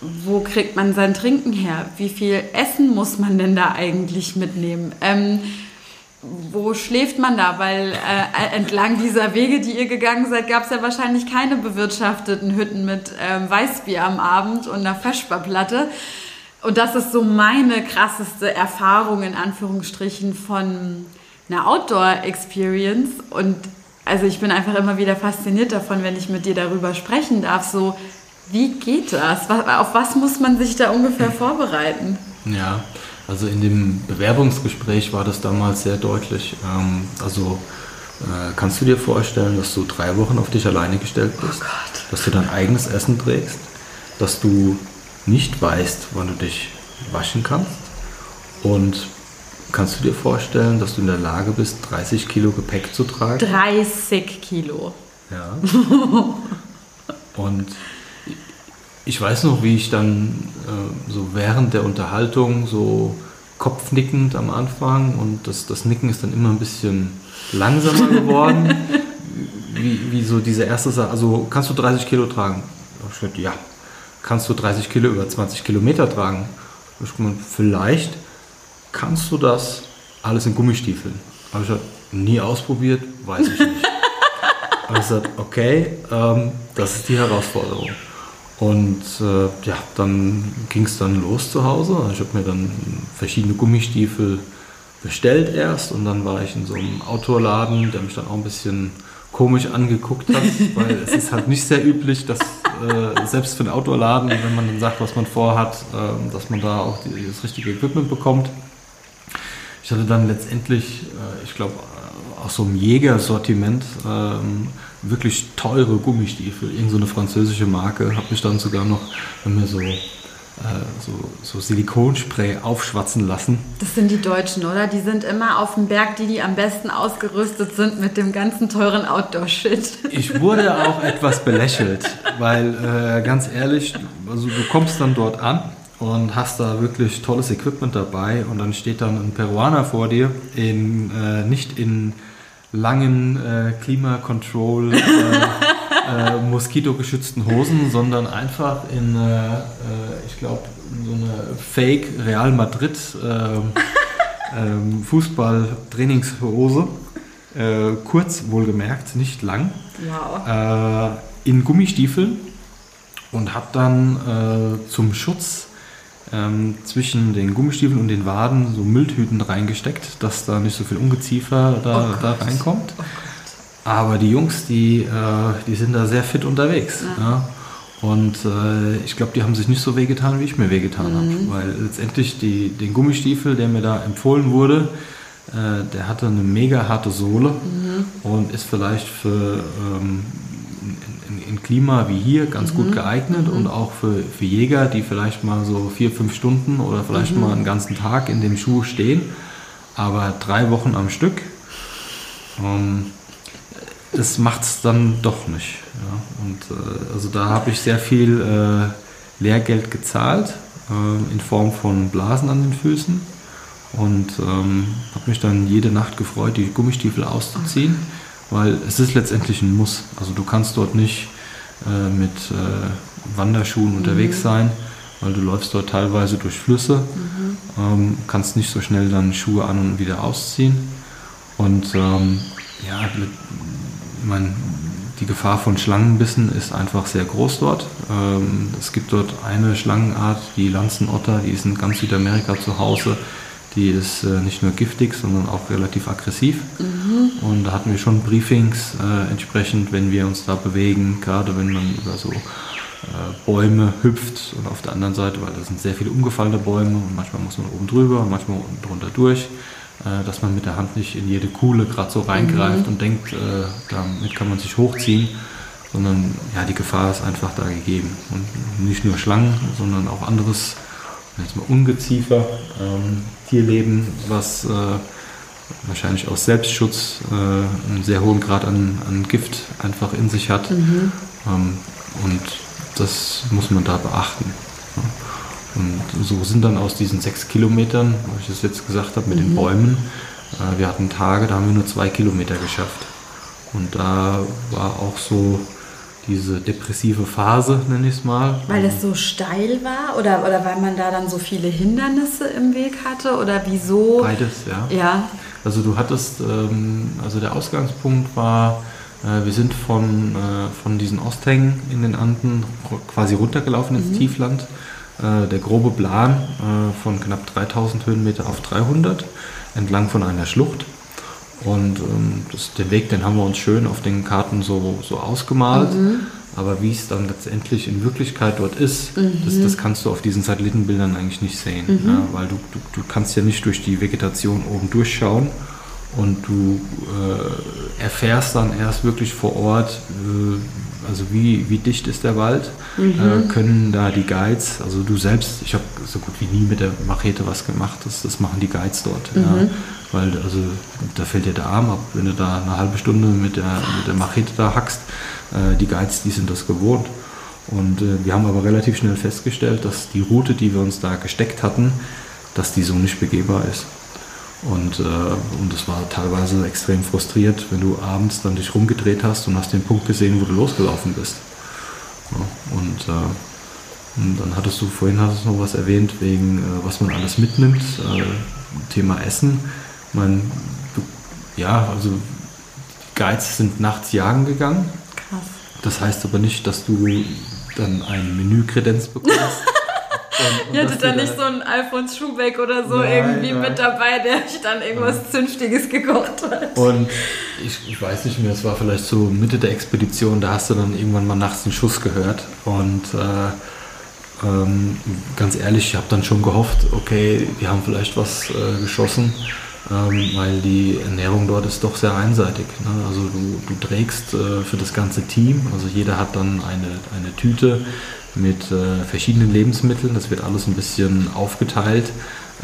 wo kriegt man sein Trinken her? Wie viel Essen muss man denn da eigentlich mitnehmen? Ähm, wo schläft man da? Weil äh, entlang dieser Wege, die ihr gegangen seid, gab es ja wahrscheinlich keine bewirtschafteten Hütten mit ähm, Weißbier am Abend und einer Feschbarplatte. Und das ist so meine krasseste Erfahrung in Anführungsstrichen von einer Outdoor-Experience. Und also ich bin einfach immer wieder fasziniert davon, wenn ich mit dir darüber sprechen darf. So, wie geht das? Auf was muss man sich da ungefähr vorbereiten? Ja, also in dem Bewerbungsgespräch war das damals sehr deutlich. Ähm, also äh, kannst du dir vorstellen, dass du drei Wochen auf dich alleine gestellt bist, oh dass du dein eigenes Essen trägst, dass du nicht weißt, wann du dich waschen kannst und kannst du dir vorstellen, dass du in der Lage bist, 30 Kilo Gepäck zu tragen? 30 Kilo. Ja. [laughs] und ich weiß noch, wie ich dann äh, so während der Unterhaltung so kopfnickend am Anfang und das, das Nicken ist dann immer ein bisschen langsamer [laughs] geworden. wie, wie so diese erste Sache, also kannst du 30 Kilo tragen? Ich gesagt, ja. Kannst du 30 Kilo über 20 Kilometer tragen? Ich gesagt, vielleicht kannst du das alles in Gummistiefeln. Habe ich gesagt, nie ausprobiert, weiß ich nicht. [laughs] Aber ich gesagt, okay, ähm, das ist die Herausforderung. Und äh, ja, dann ging es dann los zu Hause. Ich habe mir dann verschiedene Gummistiefel bestellt erst und dann war ich in so einem Outdoor-Laden, der mich dann auch ein bisschen komisch angeguckt hat, [laughs] weil es ist halt nicht sehr üblich, dass äh, selbst für einen Outdoor-Laden, wenn man dann sagt, was man vorhat, äh, dass man da auch die, das richtige Equipment bekommt. Ich hatte dann letztendlich, äh, ich glaube, aus so einem Jägersortiment ähm, wirklich teure Gummistiefel, irgend so eine französische Marke, habe mich dann sogar noch mir so, äh, so, so Silikonspray aufschwatzen lassen. Das sind die Deutschen, oder? Die sind immer auf dem Berg, die, die am besten ausgerüstet sind mit dem ganzen teuren Outdoor-Shit. Ich wurde auch etwas belächelt, weil äh, ganz ehrlich, also du kommst dann dort an und hast da wirklich tolles Equipment dabei und dann steht dann ein Peruaner vor dir, in, äh, nicht in langen äh, Klimakontroll, äh, [laughs] äh, moskitogeschützten Hosen, sondern einfach in, äh, äh ich glaube, so eine Fake Real Madrid ähm, [laughs] ähm, Fußball-Trainingshose. Äh, kurz wohlgemerkt, nicht lang. Wow. in Gummistiefeln und habe dann zum Schutz ähm, zwischen den Gummistiefeln und den Waden so Mülltüten reingesteckt, dass da nicht so viel Ungeziefer da, oh da reinkommt. Oh Aber die Jungs, die, äh, die sind da sehr fit unterwegs. Ja. Ja. Und äh, ich glaube, die haben sich nicht so wehgetan, wie ich mir wehgetan mhm. habe. Weil letztendlich die, den Gummistiefel, der mir da empfohlen wurde, äh, der hatte eine mega harte Sohle mhm. und ist vielleicht für ähm, in Klima wie hier ganz mhm. gut geeignet mhm. und auch für, für Jäger, die vielleicht mal so vier, fünf Stunden oder vielleicht mhm. mal einen ganzen Tag in dem Schuh stehen, aber drei Wochen am Stück, ähm, das macht es dann doch nicht. Ja. Und äh, also da habe ich sehr viel äh, Lehrgeld gezahlt äh, in Form von Blasen an den Füßen und ähm, habe mich dann jede Nacht gefreut, die Gummistiefel auszuziehen, weil es ist letztendlich ein Muss. Also du kannst dort nicht äh, mit äh, Wanderschuhen mhm. unterwegs sein, weil du läufst dort teilweise durch Flüsse, mhm. ähm, kannst nicht so schnell dann Schuhe an und wieder ausziehen. Und ähm, ja, ich meine, die Gefahr von Schlangenbissen ist einfach sehr groß dort. Ähm, es gibt dort eine Schlangenart, die Lanzenotter, die ist in ganz Südamerika zu Hause. Die ist äh, nicht nur giftig, sondern auch relativ aggressiv. Mhm. Und da hatten wir schon Briefings äh, entsprechend, wenn wir uns da bewegen, gerade wenn man über so äh, Bäume hüpft und auf der anderen Seite, weil da sind sehr viele umgefallene Bäume und manchmal muss man oben drüber und manchmal unten drunter durch, äh, dass man mit der Hand nicht in jede Kuhle gerade so reingreift mhm. und denkt, äh, damit kann man sich hochziehen sondern ja, die Gefahr ist einfach da gegeben. Und nicht nur Schlangen, sondern auch anderes jetzt mal Ungeziefer, ähm, Tierleben, was äh, wahrscheinlich aus Selbstschutz äh, einen sehr hohen Grad an, an Gift einfach in sich hat. Mhm. Ähm, und das muss man da beachten. Ja. Und so sind dann aus diesen sechs Kilometern, wo ich das jetzt gesagt habe, mit mhm. den Bäumen, äh, wir hatten Tage, da haben wir nur zwei Kilometer geschafft. Und da war auch so diese depressive Phase, nenne ich es mal. Weil es so steil war oder, oder weil man da dann so viele Hindernisse im Weg hatte oder wieso? Beides, ja. Ja. Also du hattest, ähm, also der Ausgangspunkt war, äh, wir sind von, äh, von diesen Osthängen in den Anden quasi runtergelaufen ins mhm. Tiefland. Äh, der grobe Plan äh, von knapp 3000 Höhenmeter auf 300 entlang von einer Schlucht. Und ähm, das, den Weg, den haben wir uns schön auf den Karten so, so ausgemalt. Mhm. Aber wie es dann letztendlich in Wirklichkeit dort ist, mhm. das, das, kannst du auf diesen Satellitenbildern eigentlich nicht sehen. Mhm. Ja, weil du, du, du kannst ja nicht durch die Vegetation oben durchschauen und du äh, erfährst dann erst wirklich vor Ort, äh, also wie, wie dicht ist der Wald, mhm. äh, können da die Guides, also du selbst, ich habe so gut wie nie mit der Machete was gemacht, das, das machen die Guides dort. Mhm. Ja, weil also da fällt dir der Arm ab, wenn du da eine halbe Stunde mit der, mit der Machete da hackst. Äh, die Guides, die sind das gewohnt. Und äh, wir haben aber relativ schnell festgestellt, dass die Route, die wir uns da gesteckt hatten, dass die so nicht begehbar ist. Und, äh, und das war teilweise extrem frustriert, wenn du abends dann dich rumgedreht hast und hast den Punkt gesehen, wo du losgelaufen bist. Ja, und, äh, und, dann hattest du vorhin hattest du noch was erwähnt, wegen äh, was man alles mitnimmt. Äh, Thema Essen. Man, ja, also die Guides sind nachts jagen gegangen. Krass. Das heißt aber nicht, dass du dann ein Menükredenz bekommst. [laughs] Und, und Ihr hattet da nicht so einen Alfons Schubeck oder so nein, irgendwie nein. mit dabei, der euch dann irgendwas ja. Zünftiges gekocht hat. Und ich, ich, weiß nicht mehr, es war vielleicht so Mitte der Expedition, da hast du dann irgendwann mal nachts einen Schuss gehört. Und äh, ähm, ganz ehrlich, ich habe dann schon gehofft, okay, die haben vielleicht was äh, geschossen ähm, weil die Ernährung dort ist doch sehr einseitig. Ne? Also du, du trägst äh, für das ganze Team, also jeder hat dann eine, eine Tüte mit äh, verschiedenen Lebensmitteln, das wird alles ein bisschen aufgeteilt,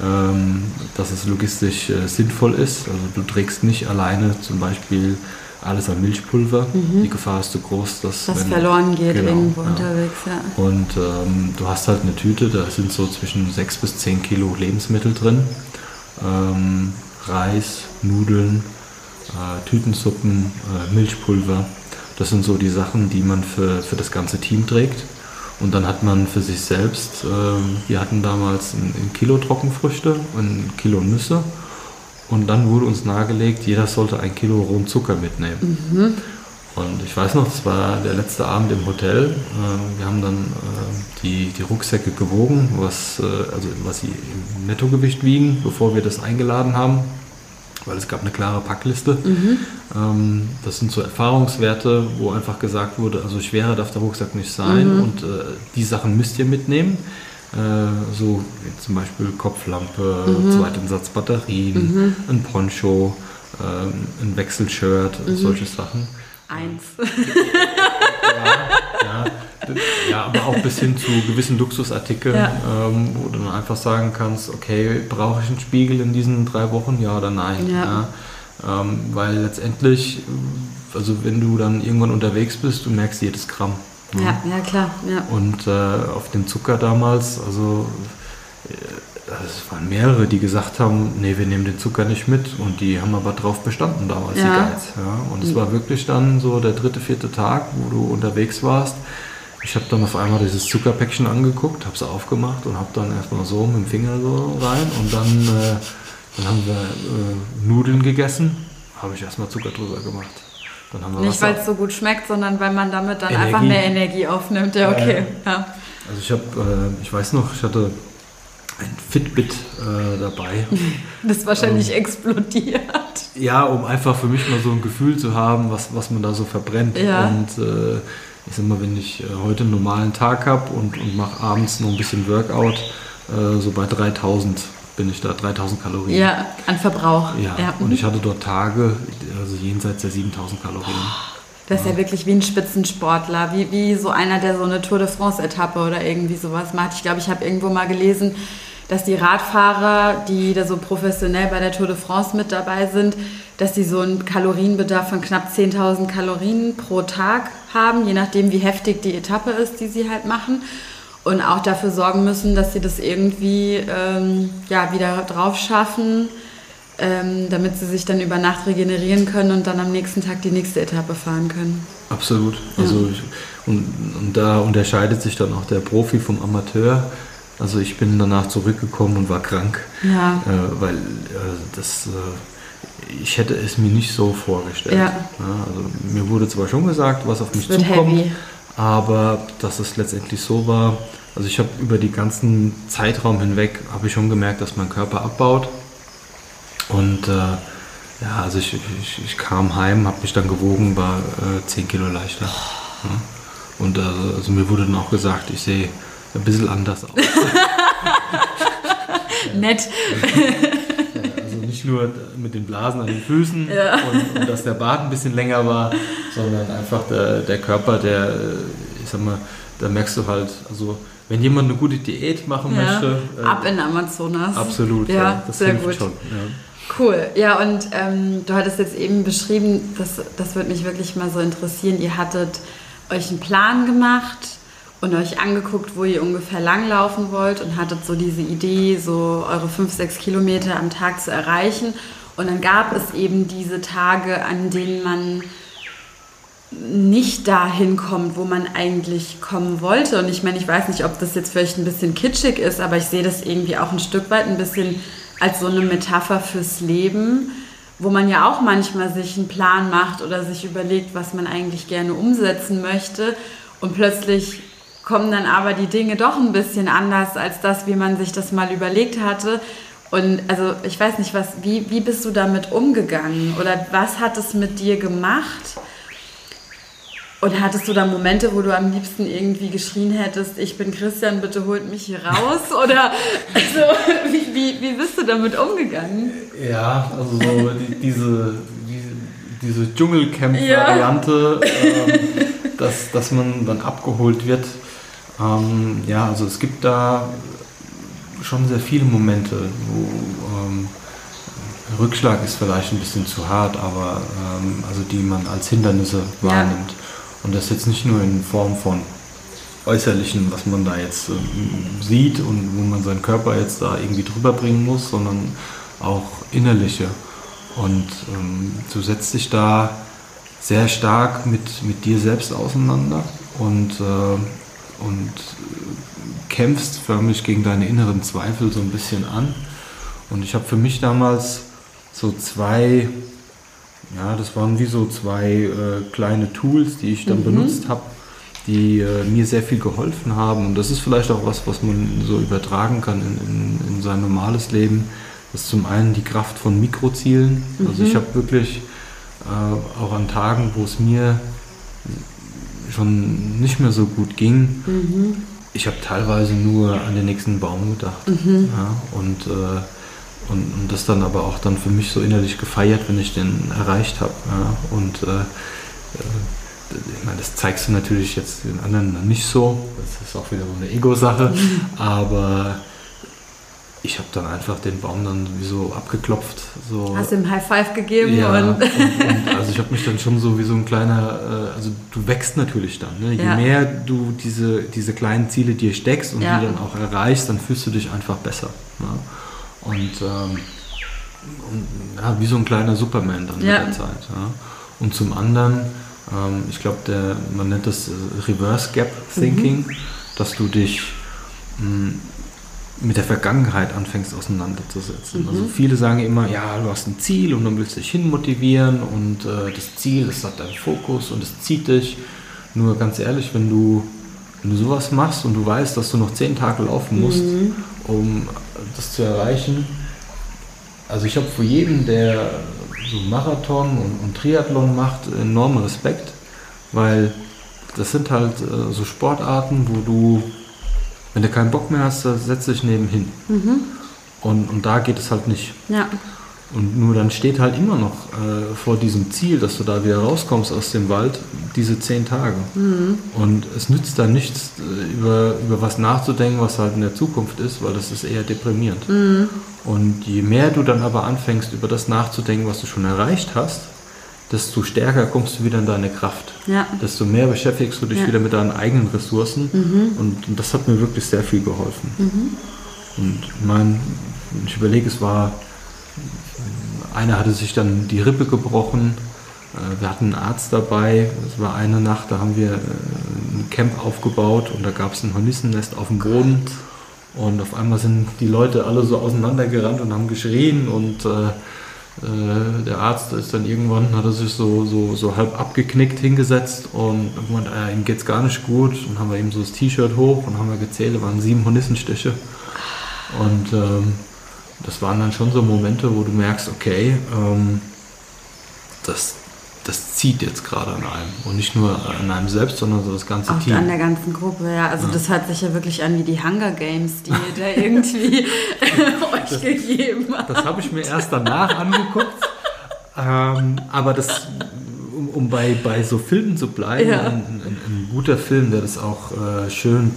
ähm, dass es logistisch äh, sinnvoll ist. Also du trägst nicht alleine zum Beispiel alles an Milchpulver. Mhm. Die Gefahr ist zu groß, dass das verloren geht genau, irgendwo ja. unterwegs. Ja. Und ähm, du hast halt eine Tüte, da sind so zwischen 6 bis 10 Kilo Lebensmittel drin. Ähm, Reis, Nudeln, äh, Tütensuppen, äh, Milchpulver. Das sind so die Sachen, die man für, für das ganze Team trägt. Und dann hat man für sich selbst, äh, wir hatten damals ein, ein, Kilo Trockenfrüchte und ein Kilo Nüsse. Und dann wurde uns nahegelegt, jeder sollte ein Kilo rohen Zucker mitnehmen. Mhm. Und ich weiß noch, das war der letzte Abend im Hotel. Äh, wir haben dann äh, die, die Rucksäcke gewogen, was, äh, also was sie im Nettogewicht wiegen, bevor wir das eingeladen haben, weil es gab eine klare Packliste. Mhm. Ähm, das sind so Erfahrungswerte, wo einfach gesagt wurde, also schwerer darf der Rucksack nicht sein mhm. und die Sachen müsst ihr mitnehmen. so zum Beispiel Kopflampe, mhm. zweiten Satz Batterien, mhm. ein Poncho, ähm, ein Wechselshirt, mhm. solche Sachen. Eins. Ja, ja, ja, aber auch bis hin zu gewissen Luxusartikeln, ja. ähm, wo du dann einfach sagen kannst, okay, brauche ich einen Spiegel in diesen drei Wochen, ja oder nein? Ja. Ähm, weil letztendlich, also wenn du dann irgendwann unterwegs bist, du merkst jedes Gramm. Ja, ja, klar. Ja. Und äh, auf dem Zucker damals, also äh, es waren mehrere, die gesagt haben, nee, wir nehmen den Zucker nicht mit. Und die haben aber drauf bestanden damals, ja. die Guides. Ja. Und es war wirklich dann so der dritte, vierte Tag, wo du unterwegs warst. Ich habe dann auf einmal dieses Zuckerpäckchen angeguckt, habe es aufgemacht und habe dann erstmal so mit dem Finger so rein. Und dann, äh, dann haben wir äh, Nudeln gegessen, habe ich erstmal Zucker drüber gemacht. Nicht, weil es so gut schmeckt, sondern weil man damit dann Energie. einfach mehr Energie aufnimmt. Ja, okay. Ja. Also ich habe, äh, ich weiß noch, ich hatte ein Fitbit äh, dabei. [laughs] Das wahrscheinlich ähm, explodiert. Ja, um einfach für mich mal so ein Gefühl zu haben, was, was man da so verbrennt. Ja. Und äh, ich sag mal, wenn ich äh, heute einen normalen Tag habe und, und mache abends noch ein bisschen Workout, äh, so bei 3000 bin ich da, 3000 Kalorien. Ja, an Verbrauch. Ja, ja. und ich hatte dort Tage, also jenseits der 7000 Kalorien. Das ist ja wirklich wie ein Spitzensportler, wie, wie so einer, der so eine Tour de France-Etappe oder irgendwie sowas macht. Ich glaube, ich habe irgendwo mal gelesen, dass die Radfahrer, die da so professionell bei der Tour de France mit dabei sind, dass sie so einen Kalorienbedarf von knapp 10.000 Kalorien pro Tag haben, je nachdem, wie heftig die Etappe ist, die sie halt machen. Und auch dafür sorgen müssen, dass sie das irgendwie ähm, ja, wieder drauf schaffen, ähm, damit sie sich dann über Nacht regenerieren können und dann am nächsten Tag die nächste Etappe fahren können. Absolut. Also ich, und, und da unterscheidet sich dann auch der Profi vom Amateur. Also ich bin danach zurückgekommen und war krank, Ja. äh, weil äh, das, äh, ich hätte es mir nicht so vorgestellt. Ja. also mir wurde zwar schon gesagt, was auf mich zukommt, heavy. aber dass es letztendlich so war, also ich habe über die ganzen Zeitraum hinweg, habe ich schon gemerkt, dass mein Körper abbaut. Und äh, ja, also ich, ich, ich kam heim, habe mich dann gewogen, war äh, 10 Kilo leichter. Ja. Und äh, also mir wurde dann auch gesagt, ich sehe ein bisschen anders aus. [laughs] Nett. [laughs] Nicht nur mit den Blasen an den Füßen Ja. und, und dass der Bart ein bisschen länger war, sondern einfach der, der Körper, der, äh, ich sag mal, da merkst du halt, also wenn jemand eine gute Diät machen Ja. möchte, äh, Ab in Amazonas. absolut, Ja, das sehr gut. schon. Ja. Cool. Ja, und ähm, du hattest jetzt eben beschrieben, das, das würde mich wirklich mal so interessieren. Ihr hattet euch einen Plan gemacht und euch angeguckt, wo ihr ungefähr langlaufen wollt und hattet so diese Idee, so eure 5, 6 Kilometer am Tag zu erreichen. Und dann gab es eben diese Tage, an denen man nicht dahin kommt, wo man eigentlich kommen wollte. Und ich meine, ich weiß nicht, ob das jetzt vielleicht ein bisschen kitschig ist, aber ich sehe das irgendwie auch ein Stück weit ein bisschen als so eine Metapher fürs Leben, wo man ja auch manchmal sich einen Plan macht oder sich überlegt, was man eigentlich gerne umsetzen möchte. Und plötzlich kommen dann aber die Dinge doch ein bisschen anders als das, wie man sich das mal überlegt hatte. Und also ich weiß nicht, was, wie, wie bist du damit umgegangen? Oder was hat es mit dir gemacht? Und hattest du da Momente, wo du am liebsten irgendwie geschrien hättest, ich bin Christian, bitte holt mich hier raus? [laughs] Oder also, wie, wie, wie bist du damit umgegangen? Ja, also so die, diese, diese, diese Dschungelcamp-Variante, ähm, dass, dass man dann abgeholt wird. Ähm, ja, also es gibt da schon sehr viele Momente, wo ähm, Rückschlag ist vielleicht ein bisschen zu hart, aber ähm, also die man als Hindernisse Ja. wahrnimmt. Und das jetzt nicht nur in Form von Äußerlichen, was man da jetzt ähm, sieht und wo man seinen Körper jetzt da irgendwie drüber bringen muss, sondern auch innerliche. Und ähm, du setzt dich da sehr stark mit, mit dir selbst auseinander und, äh, und äh, kämpfst förmlich gegen deine inneren Zweifel so ein bisschen an. Und ich habe für mich damals so zwei, ja, das waren wie so zwei äh, kleine Tools, die ich dann benutzt habe, die äh, mir sehr viel geholfen haben. Und das ist vielleicht auch was, was man so übertragen kann in, in, in sein normales Leben. Das ist zum einen die Kraft von Mikrozielen. Also ich habe wirklich äh, auch an Tagen, wo es mir schon nicht mehr so gut ging, ich habe teilweise nur an den nächsten Baum gedacht. Ja, und, äh, und, und das dann aber auch dann für mich so innerlich gefeiert, wenn ich den erreicht habe. Ja, und äh, äh, ich meine, das zeigst du natürlich jetzt den anderen dann nicht so. Das ist auch wieder so eine Ego-Sache. Aber ich habe dann einfach den Baum dann sowieso abgeklopft. So. Hast ihm High Five gegeben Ja, und und, und, [laughs] also ich habe mich dann schon so wie so ein kleiner, äh, also du wächst natürlich dann. Ne? Je Ja. mehr du diese, diese kleinen Ziele dir steckst und Ja. die dann auch erreichst, dann fühlst du dich einfach besser. Ne? Und, ähm, und ja, wie so ein kleiner Superman dann Ja. mit der Zeit. Ja? Und zum anderen, ähm, ich glaube, man nennt das äh, Reverse Gap Thinking, dass du dich mh, mit der Vergangenheit anfängst auseinanderzusetzen. Also viele sagen immer, ja, du hast ein Ziel und dann willst du dich hinmotivieren und äh, das Ziel, das hat deinen Fokus und es zieht dich. Nur ganz ehrlich, wenn du, wenn du sowas machst und du weißt, dass du noch zehn Tage laufen musst, um das zu erreichen, also ich habe für jeden, der so Marathon und, und Triathlon macht, enormen Respekt, weil das sind halt äh, so Sportarten, wo du, wenn du keinen Bock mehr hast, setz dich nebenhin. Und, und da geht es halt nicht. ja. Und nur dann steht halt immer noch äh, vor diesem Ziel, dass du da wieder rauskommst aus dem Wald, diese zehn Tage. Mhm. Und es nützt dann nichts, äh, über, über was nachzudenken, was halt in der Zukunft ist, weil das ist eher deprimierend. Mhm. Und je mehr du dann aber anfängst, über das nachzudenken, was du schon erreicht hast, desto stärker kommst du wieder in deine Kraft. Ja. Desto mehr beschäftigst du dich ja. wieder mit deinen eigenen Ressourcen. Mhm. Und, und, das hat mir wirklich sehr viel geholfen. Mhm. Und mein, ich überlege, es war einer hatte sich dann die Rippe gebrochen. Äh, wir hatten einen Arzt dabei. Es war eine Nacht, da haben wir äh, ein Camp aufgebaut und da gab es ein Hornissennest auf dem Boden. Und auf einmal sind die Leute alle so auseinandergerannt und haben geschrien und äh, äh, der Arzt ist dann irgendwann, hat er sich so, so, so halb abgeknickt hingesetzt und gemeint, äh, ihm geht's gar nicht gut. Und haben wir ihm so das T-Shirt hoch und haben wir gezählt, da waren sieben Hornissenstiche. Und ähm, das waren dann schon so Momente, wo du merkst, okay, ähm, das, das zieht jetzt gerade an einem. Und nicht nur an einem selbst, sondern so das ganze Auch Team. an der ganzen Gruppe, ja. Also ja. das hört sich ja wirklich an wie die Hunger Games, die ihr da irgendwie [laughs] [laughs] euch das, gegeben habt. Das habe ich mir erst danach angeguckt. Ähm, aber das, um, um, bei, bei so Filmen zu bleiben, ja. ein, ein, ein, guter Film, der das auch äh, schön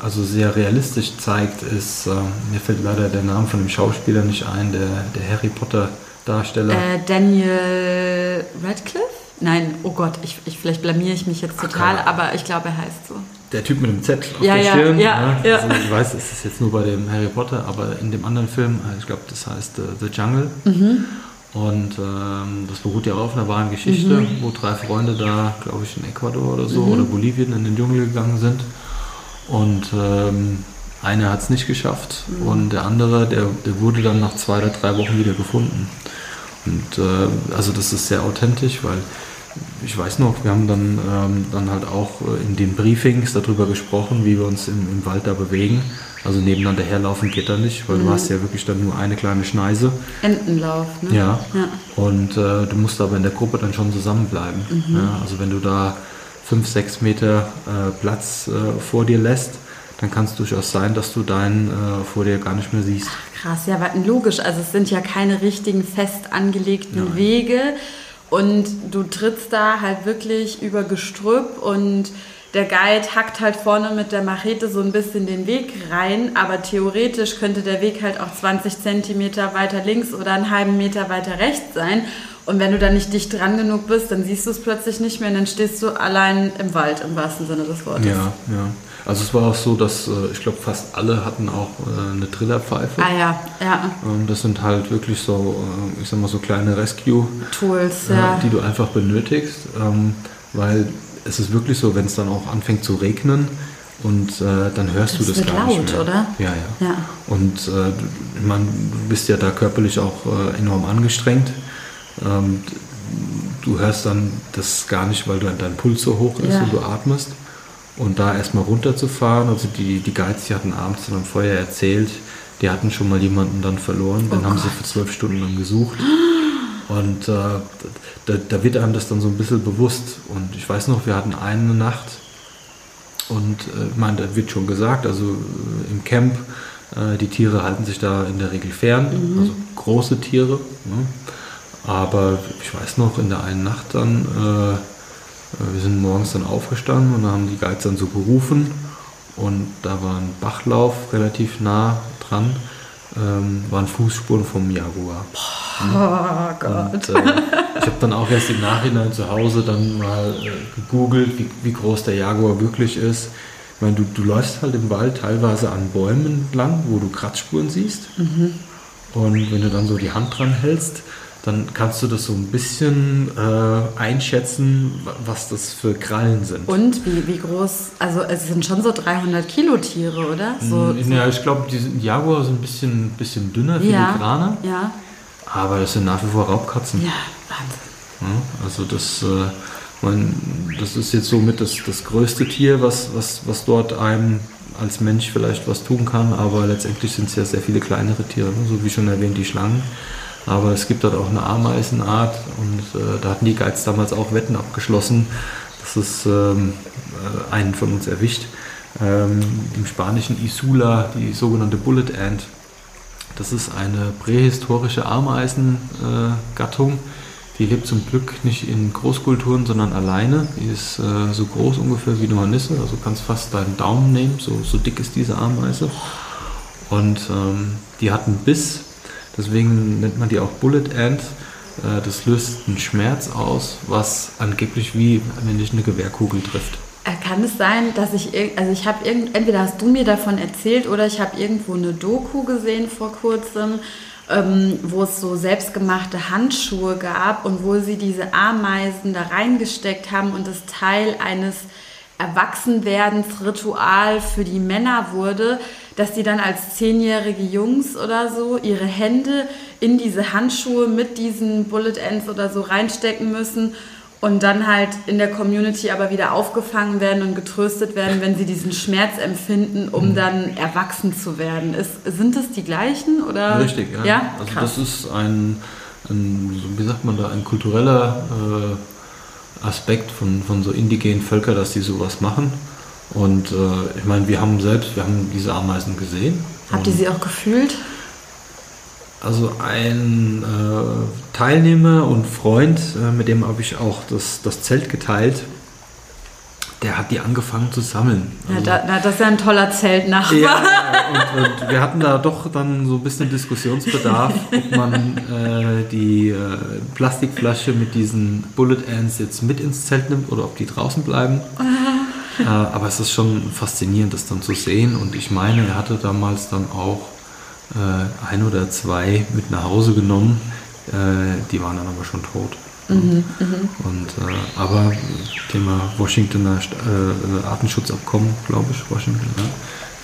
also sehr realistisch zeigt, ist, äh, mir fällt leider der Name von dem Schauspieler nicht ein, der, der Harry Potter Darsteller. Äh, Daniel Radcliffe? Nein, oh Gott, ich, ich, vielleicht blamiere ich mich jetzt total, Ach, aber ich glaube, er heißt so. Der Typ mit dem Z auf ja, der ja, Stirn. Ja, ja. Also ich weiß, es ist jetzt nur bei dem Harry Potter, aber in dem anderen Film, äh, ich glaube, das heißt uh, The Jungle. Mhm. Und ähm, das beruht ja auf einer wahren Geschichte, mhm. wo drei Freunde da, glaube ich, in Ecuador oder so mhm. oder Bolivien in den Dschungel gegangen sind und ähm, einer hat es nicht geschafft mhm. und der andere, der, der wurde dann nach zwei oder drei Wochen wieder gefunden. Und äh, also das ist sehr authentisch, weil ich weiß noch, wir haben dann, ähm, dann halt auch in den Briefings darüber gesprochen, wie wir uns im, im Wald da bewegen. Also nebeneinander herlaufen geht da nicht, weil mhm. du hast ja wirklich dann nur eine kleine Schneise. Entenlauf, ne? Ja. ja. Und äh, du musst aber in der Gruppe dann schon zusammenbleiben. Mhm. Ja, also wenn du da fünf, sechs Meter äh, Platz äh, vor dir lässt, dann kann es durchaus sein, dass du deinen äh, vor dir gar nicht mehr siehst. Ach, krass, ja, aber logisch. Also es sind ja keine richtigen fest angelegten Nein. Wege und du trittst da halt wirklich über Gestrüpp und der Guide hackt halt vorne mit der Machete so ein bisschen den Weg rein, aber theoretisch könnte der Weg halt auch 20 Zentimeter weiter links oder einen halben Meter weiter rechts sein. Und wenn du da nicht dicht dran genug bist, dann siehst du es plötzlich nicht mehr und dann stehst du allein im Wald, im wahrsten Sinne des Wortes. Ja, ja. Also es war auch so, dass äh, ich glaube fast alle hatten auch äh, eine Trillerpfeife. Ah ja, ja. Und das sind halt wirklich so, äh, ich sag mal so kleine Rescue-Tools, ja. die du einfach benötigst, ähm, weil es ist wirklich so, wenn es dann auch anfängt zu regnen, und äh, dann hörst das du das gar laut, nicht mehr. oder? Ja, ja. ja. Und äh, meine, du bist ja da körperlich auch äh, enorm angestrengt. Ähm, du hörst dann das gar nicht, weil dein Puls so hoch ist ja. und du atmest. Und da erstmal runterzufahren, also die, die Guides, die hatten abends dann vorher erzählt, die hatten schon mal jemanden dann verloren, dann oh haben Gott. sie für zwölf Stunden dann gesucht. Und äh, da, da, wird einem das dann so ein bisschen bewusst. Und ich weiß noch, wir hatten eine Nacht und äh, ich meine, da wird schon gesagt, also äh, im Camp, äh, die Tiere halten sich da in der Regel fern, mhm. also große Tiere. Ne? Aber ich weiß noch, in der einen Nacht dann, äh, wir sind morgens dann aufgestanden und dann haben die Guides dann so gerufen und da war ein Bachlauf relativ nah dran, ähm, waren Fußspuren vom Jaguar. Oh Gott. Und, äh, ich habe dann auch erst im Nachhinein zu Hause dann mal äh, gegoogelt, wie, wie, groß der Jaguar wirklich ist. Ich meine, du, du läufst halt im Wald teilweise an Bäumen lang, wo du Kratzspuren siehst. Mhm. Und wenn du dann so die Hand dran hältst, dann kannst du das so ein bisschen äh, einschätzen, was das für Krallen sind. Und wie, wie groß, also es sind schon so 300 Kilo Tiere, oder? So, ja, ich glaube, die Jaguar sind ein bisschen, bisschen dünner, filigraner. Ja, ja. Aber das sind nach wie vor Raubkatzen. Ja, Wahnsinn. Ja, also das, äh, mein, das ist jetzt somit das, das größte Tier, was, was, was dort einem als Mensch vielleicht was tun kann, aber letztendlich sind es ja sehr viele kleinere Tiere, ne? so wie schon erwähnt die Schlangen. Aber es gibt dort auch eine Ameisenart und äh, da hatten die Guides damals auch Wetten abgeschlossen, dass es ähm, äh, einen von uns erwischt. Ähm, Im Spanischen Isula, die sogenannte Bullet Ant. Das ist eine prähistorische Ameisengattung. Die lebt zum Glück nicht in Großkulturen, sondern alleine. Die ist äh, so groß ungefähr wie eine Hornisse, also kannst fast deinen Daumen nehmen, so, so dick ist diese Ameise. Und ähm, die hat einen Biss, deswegen nennt man die auch Bullet Ant. Äh, das löst einen Schmerz aus, was angeblich wie wenn dich eine Gewehrkugel trifft. Äh, kann es sein, dass ich, also ich habe entweder hast du mir davon erzählt oder ich habe irgendwo eine Doku gesehen vor kurzem, ähm, wo es so selbstgemachte Handschuhe gab und wo sie diese Ameisen da reingesteckt haben und das Teil eines Erwachsenwerdensritual für die Männer wurde, dass die dann als zehnjährige Jungs oder so ihre Hände in diese Handschuhe mit diesen Bullet Ends oder so reinstecken müssen und dann halt in der Community aber wieder aufgefangen werden und getröstet werden, wenn sie diesen Schmerz empfinden, um mhm. dann erwachsen zu werden. Ist, sind das die gleichen oder? Richtig, ja. ja? Also Krass. das ist ein, ein, wie sagt man da, ein kultureller äh, Aspekt von, von so indigenen Völkern, dass die sowas machen. Und äh, ich meine, wir haben selbst, wir haben diese Ameisen gesehen. Habt ihr sie auch gefühlt? Also ein äh, Teilnehmer und Freund, äh, mit dem habe ich auch das, das Zelt geteilt, der hat die angefangen zu sammeln. Also, ja, da, das ist ja ein toller Zeltnachbar. Ja, und, und, wir hatten da doch dann so ein bisschen Diskussionsbedarf, ob man äh, die äh, Plastikflasche mit diesen Bullet Ants jetzt mit ins Zelt nimmt oder ob die draußen bleiben. [laughs] äh, aber es ist schon faszinierend, das dann zu sehen. Und ich meine, er hatte damals dann auch äh, ein oder zwei mit nach Hause genommen. Äh, die waren dann aber schon tot. Mhm, mhm. Und, äh, aber Thema Washingtoner äh, Artenschutzabkommen, glaube ich, Washington. Ne?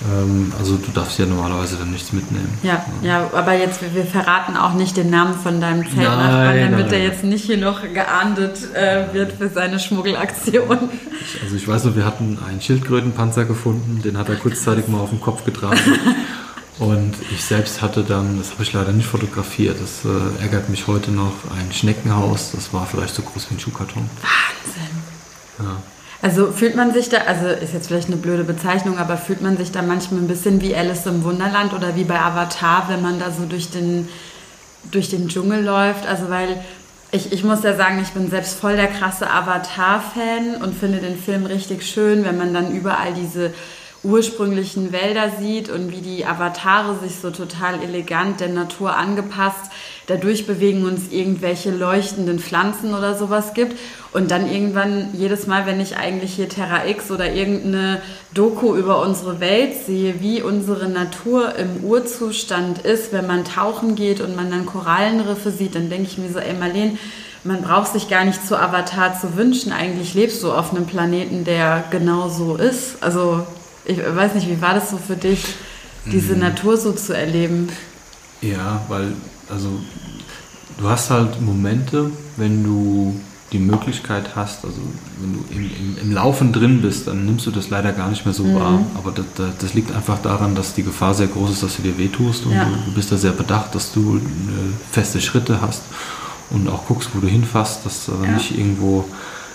Ähm, also du darfst ja normalerweise dann nichts mitnehmen. Ja, ja, ja aber jetzt, wir, verraten auch nicht den Namen von deinem Zeltnachbarn, damit er jetzt nicht hier noch geahndet äh, wird für seine Schmuggelaktion. Also ich weiß noch, wir hatten einen Schildkrötenpanzer gefunden, den hat er kurzzeitig mal auf den Kopf getragen. [laughs] Und ich selbst hatte dann, das habe ich leider nicht fotografiert, das äh, ärgert mich heute noch, ein Schneckenhaus, das war vielleicht so groß wie ein Schuhkarton. Wahnsinn. Ja. Also fühlt man sich da, also ist jetzt vielleicht eine blöde Bezeichnung, aber fühlt man sich da manchmal ein bisschen wie Alice im Wunderland oder wie bei Avatar, wenn man da so durch den, durch den Dschungel läuft? Also weil ich, ich muss ja sagen, ich bin selbst voll der krasse Avatar-Fan und finde den Film richtig schön, wenn man dann überall diese ursprünglichen Wälder sieht und wie die Avatare sich so total elegant der Natur angepasst dadurch bewegen uns irgendwelche leuchtenden Pflanzen oder sowas gibt und dann irgendwann jedes Mal, wenn ich eigentlich hier Terra X oder irgendeine Doku über unsere Welt sehe, wie unsere Natur im Urzustand ist, wenn man tauchen geht und man dann Korallenriffe sieht, dann denke ich mir so, ey Marlene, man braucht sich gar nicht zu Avatar zu wünschen. Eigentlich lebst du auf einem Planeten, der genau so ist. Also ich weiß nicht, wie war das so für dich, diese mhm. Natur so zu erleben? Ja, weil, also du hast halt Momente, wenn du die Möglichkeit hast, also wenn du im, im, im Laufen drin bist, dann nimmst du das leider gar nicht mehr so mhm. wahr. Aber das, das, liegt einfach daran, dass die Gefahr sehr groß ist, dass du dir wehtust und ja. du, du, bist da sehr bedacht, dass du äh, feste Schritte hast und auch guckst, wo du hinfasst, dass du ja. nicht irgendwo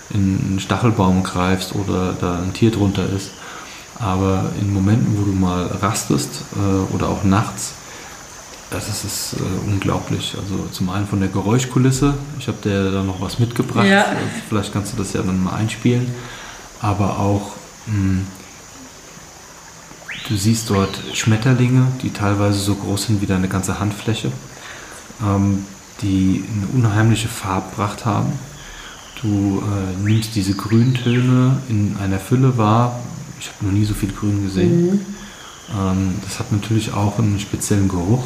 in einen Stachelbaum greifst oder da ein Tier drunter ist. Aber in Momenten, wo du mal rastest äh, oder auch nachts, das ist, ist äh, unglaublich. Also zum einen von der Geräuschkulisse. Ich habe dir da noch was mitgebracht. Ja. Vielleicht kannst du das ja dann mal einspielen. Aber auch, mh, hm, du siehst dort Schmetterlinge, die teilweise so groß sind wie deine ganze Handfläche, ähm, die eine unheimliche Farbpracht haben. Du äh, nimmst diese Grüntöne in einer Fülle wahr, ich habe noch nie so viel Grün gesehen. Mhm. Ähm, das hat natürlich auch einen speziellen Geruch.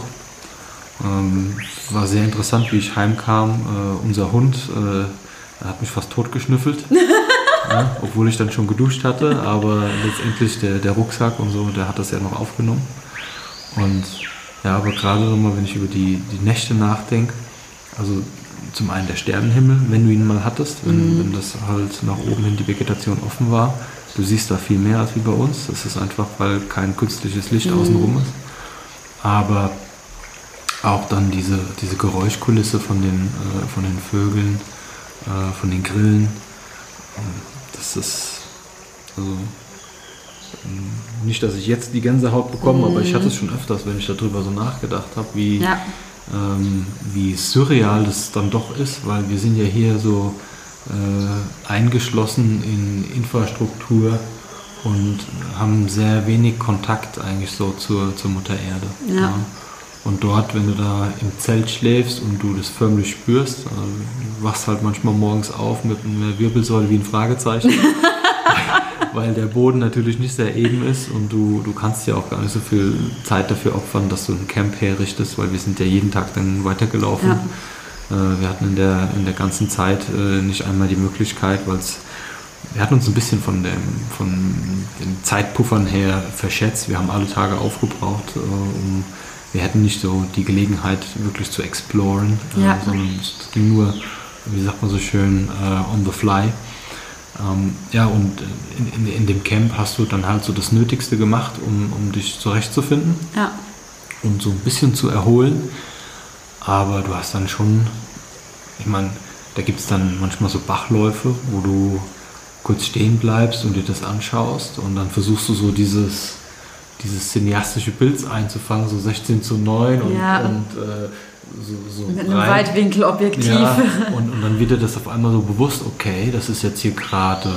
Ähm, war sehr interessant, wie ich heimkam. Äh, unser Hund äh, hat mich fast totgeschnüffelt. [laughs] ja, obwohl ich dann schon geduscht hatte, aber letztendlich der, der Rucksack und so, der hat das ja noch aufgenommen. Und ja, aber gerade nochmal, wenn ich über die, die Nächte nachdenke, also zum einen der Sternenhimmel, wenn du ihn mal hattest, wenn, mhm. wenn das halt nach oben hin die Vegetation offen war, Du siehst da viel mehr als wie bei uns. Das ist einfach, weil kein künstliches Licht mhm. außenrum ist. Aber auch dann diese, diese Geräuschkulisse von den, äh, von den Vögeln, äh, von den Grillen, das ist also nicht, dass ich jetzt die Gänsehaut bekomme, mhm. aber ich hatte es schon öfters, wenn ich darüber so nachgedacht habe, wie, ja. ähm, wie surreal das dann doch ist, weil wir sind ja hier so äh, eingeschlossen in Infrastruktur und haben sehr wenig Kontakt eigentlich so zur, zur Mutter Erde. Ja. ja. Und dort, wenn du da im Zelt schläfst und du das förmlich spürst, also du wachst halt manchmal morgens auf mit einer Wirbelsäule wie ein Fragezeichen. [laughs] weil der Boden natürlich nicht sehr eben ist und du, du kannst ja auch gar nicht so viel Zeit dafür opfern, dass du ein Camp herrichtest, weil wir sind ja jeden Tag dann weitergelaufen. Ja. Äh, wir hatten in der, in der ganzen Zeit äh, nicht einmal die Möglichkeit, weil es wir hatten uns ein bisschen von, dem, von den Zeitpuffern her verschätzt. Wir haben alle Tage aufgebraucht. Äh, um, wir hätten nicht so die Gelegenheit, wirklich zu exploren, ja. sondern es ging nur, wie sagt man so schön, on the fly. Ähm, ja, und in, in, in, dem Camp hast du dann halt so das Nötigste gemacht, um, um dich zurechtzufinden ja. und so ein bisschen zu erholen. Aber du hast dann schon, ich meine, da gibt es dann manchmal so Bachläufe, wo du kurz stehen bleibst und dir das anschaust und dann versuchst du so dieses, dieses cineastische Bild einzufangen, so 16 zu 9 und, ja. und äh, so, so Mit einem rein. Weitwinkelobjektiv. Ja, [laughs] und, und dann wird dir das auf einmal so bewusst, okay, das ist jetzt hier gerade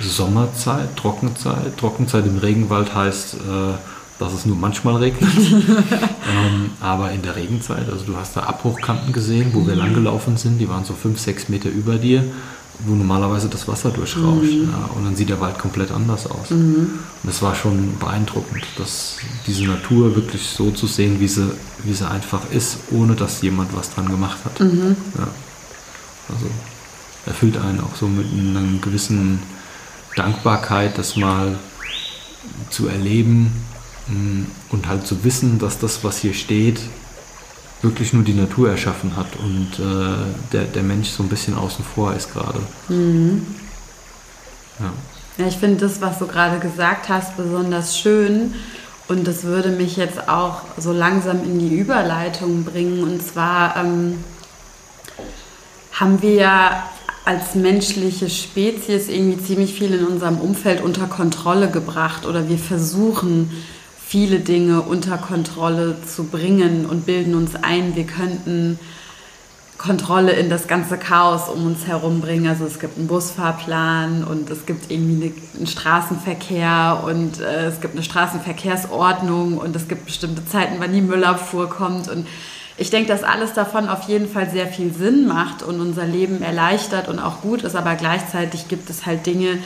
Sommerzeit, Trockenzeit. Trockenzeit im Regenwald heißt, äh, dass es nur manchmal regnet. [laughs] ähm, aber in der Regenzeit, also du hast da Abbruchkanten gesehen, wo wir mhm. langgelaufen sind, die waren so fünf, sechs Meter über dir wo normalerweise das Wasser durchrauscht. Mhm. Ja, und dann sieht der Wald komplett anders aus. Mhm. Und das war schon beeindruckend, dass diese Natur wirklich so zu sehen, wie sie, wie sie einfach ist, ohne dass jemand was dran gemacht hat. Mhm. Ja. Also erfüllt einen auch so mit einer gewissen Dankbarkeit, das mal zu erleben und halt zu wissen, dass das, was hier steht, wirklich nur die Natur erschaffen hat und äh, der, der Mensch so ein bisschen außen vor ist gerade. Mhm. Ja. ja, ich finde das, was du gerade gesagt hast, besonders schön. Und das würde mich jetzt auch so langsam in die Überleitung bringen. Und zwar ähm, haben wir ja als menschliche Spezies irgendwie ziemlich viel in unserem Umfeld unter Kontrolle gebracht oder wir versuchen viele Dinge unter Kontrolle zu bringen und bilden uns ein, wir könnten Kontrolle in das ganze Chaos um uns herum bringen. Also es gibt einen Busfahrplan und es gibt irgendwie einen Straßenverkehr und äh, es gibt eine Straßenverkehrsordnung und es gibt bestimmte Zeiten, wann die Müllabfuhr kommt. Und ich denke, dass alles davon auf jeden Fall sehr viel Sinn macht und unser Leben erleichtert und auch gut ist, aber gleichzeitig gibt es halt Dinge,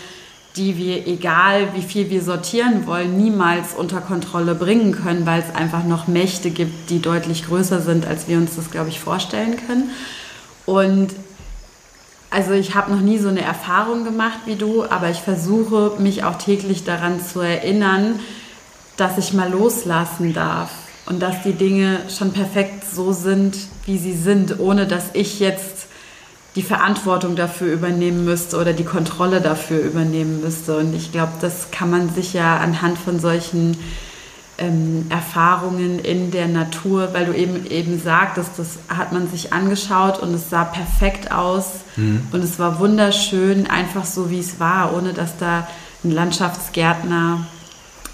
die wir, egal wie viel wir sortieren wollen, niemals unter Kontrolle bringen können, weil es einfach noch Mächte gibt, die deutlich größer sind, als wir uns das, glaube ich, vorstellen können. Und also ich habe noch nie so eine Erfahrung gemacht wie du, aber ich versuche mich auch täglich daran zu erinnern, dass ich mal loslassen darf und dass die Dinge schon perfekt so sind, wie sie sind, ohne dass ich jetzt die Verantwortung dafür übernehmen müsste oder die Kontrolle dafür übernehmen müsste. Und ich glaube, das kann man sich ja anhand von solchen ähm, Erfahrungen in der Natur, weil du eben eben sagtest, das hat man sich angeschaut und es sah perfekt aus mhm. und es war wunderschön, einfach so wie es war, ohne dass da ein Landschaftsgärtner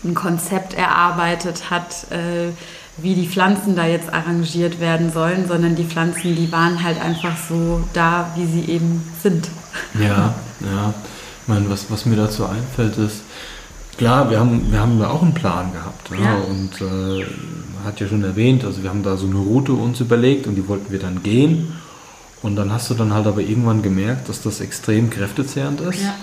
ein Konzept erarbeitet hat. Äh, wie die Pflanzen da jetzt arrangiert werden sollen, sondern die Pflanzen, die waren halt einfach so da, wie sie eben sind. Ja, ja. Ich meine, was, was mir dazu einfällt, ist, klar, wir haben, wir haben da auch einen Plan gehabt. Ja? ja. Und äh, hat ja schon erwähnt, also wir haben da so eine Route uns überlegt und die wollten wir dann gehen. Und dann hast du dann halt aber irgendwann gemerkt, dass das extrem kräftezehrend ist. Ja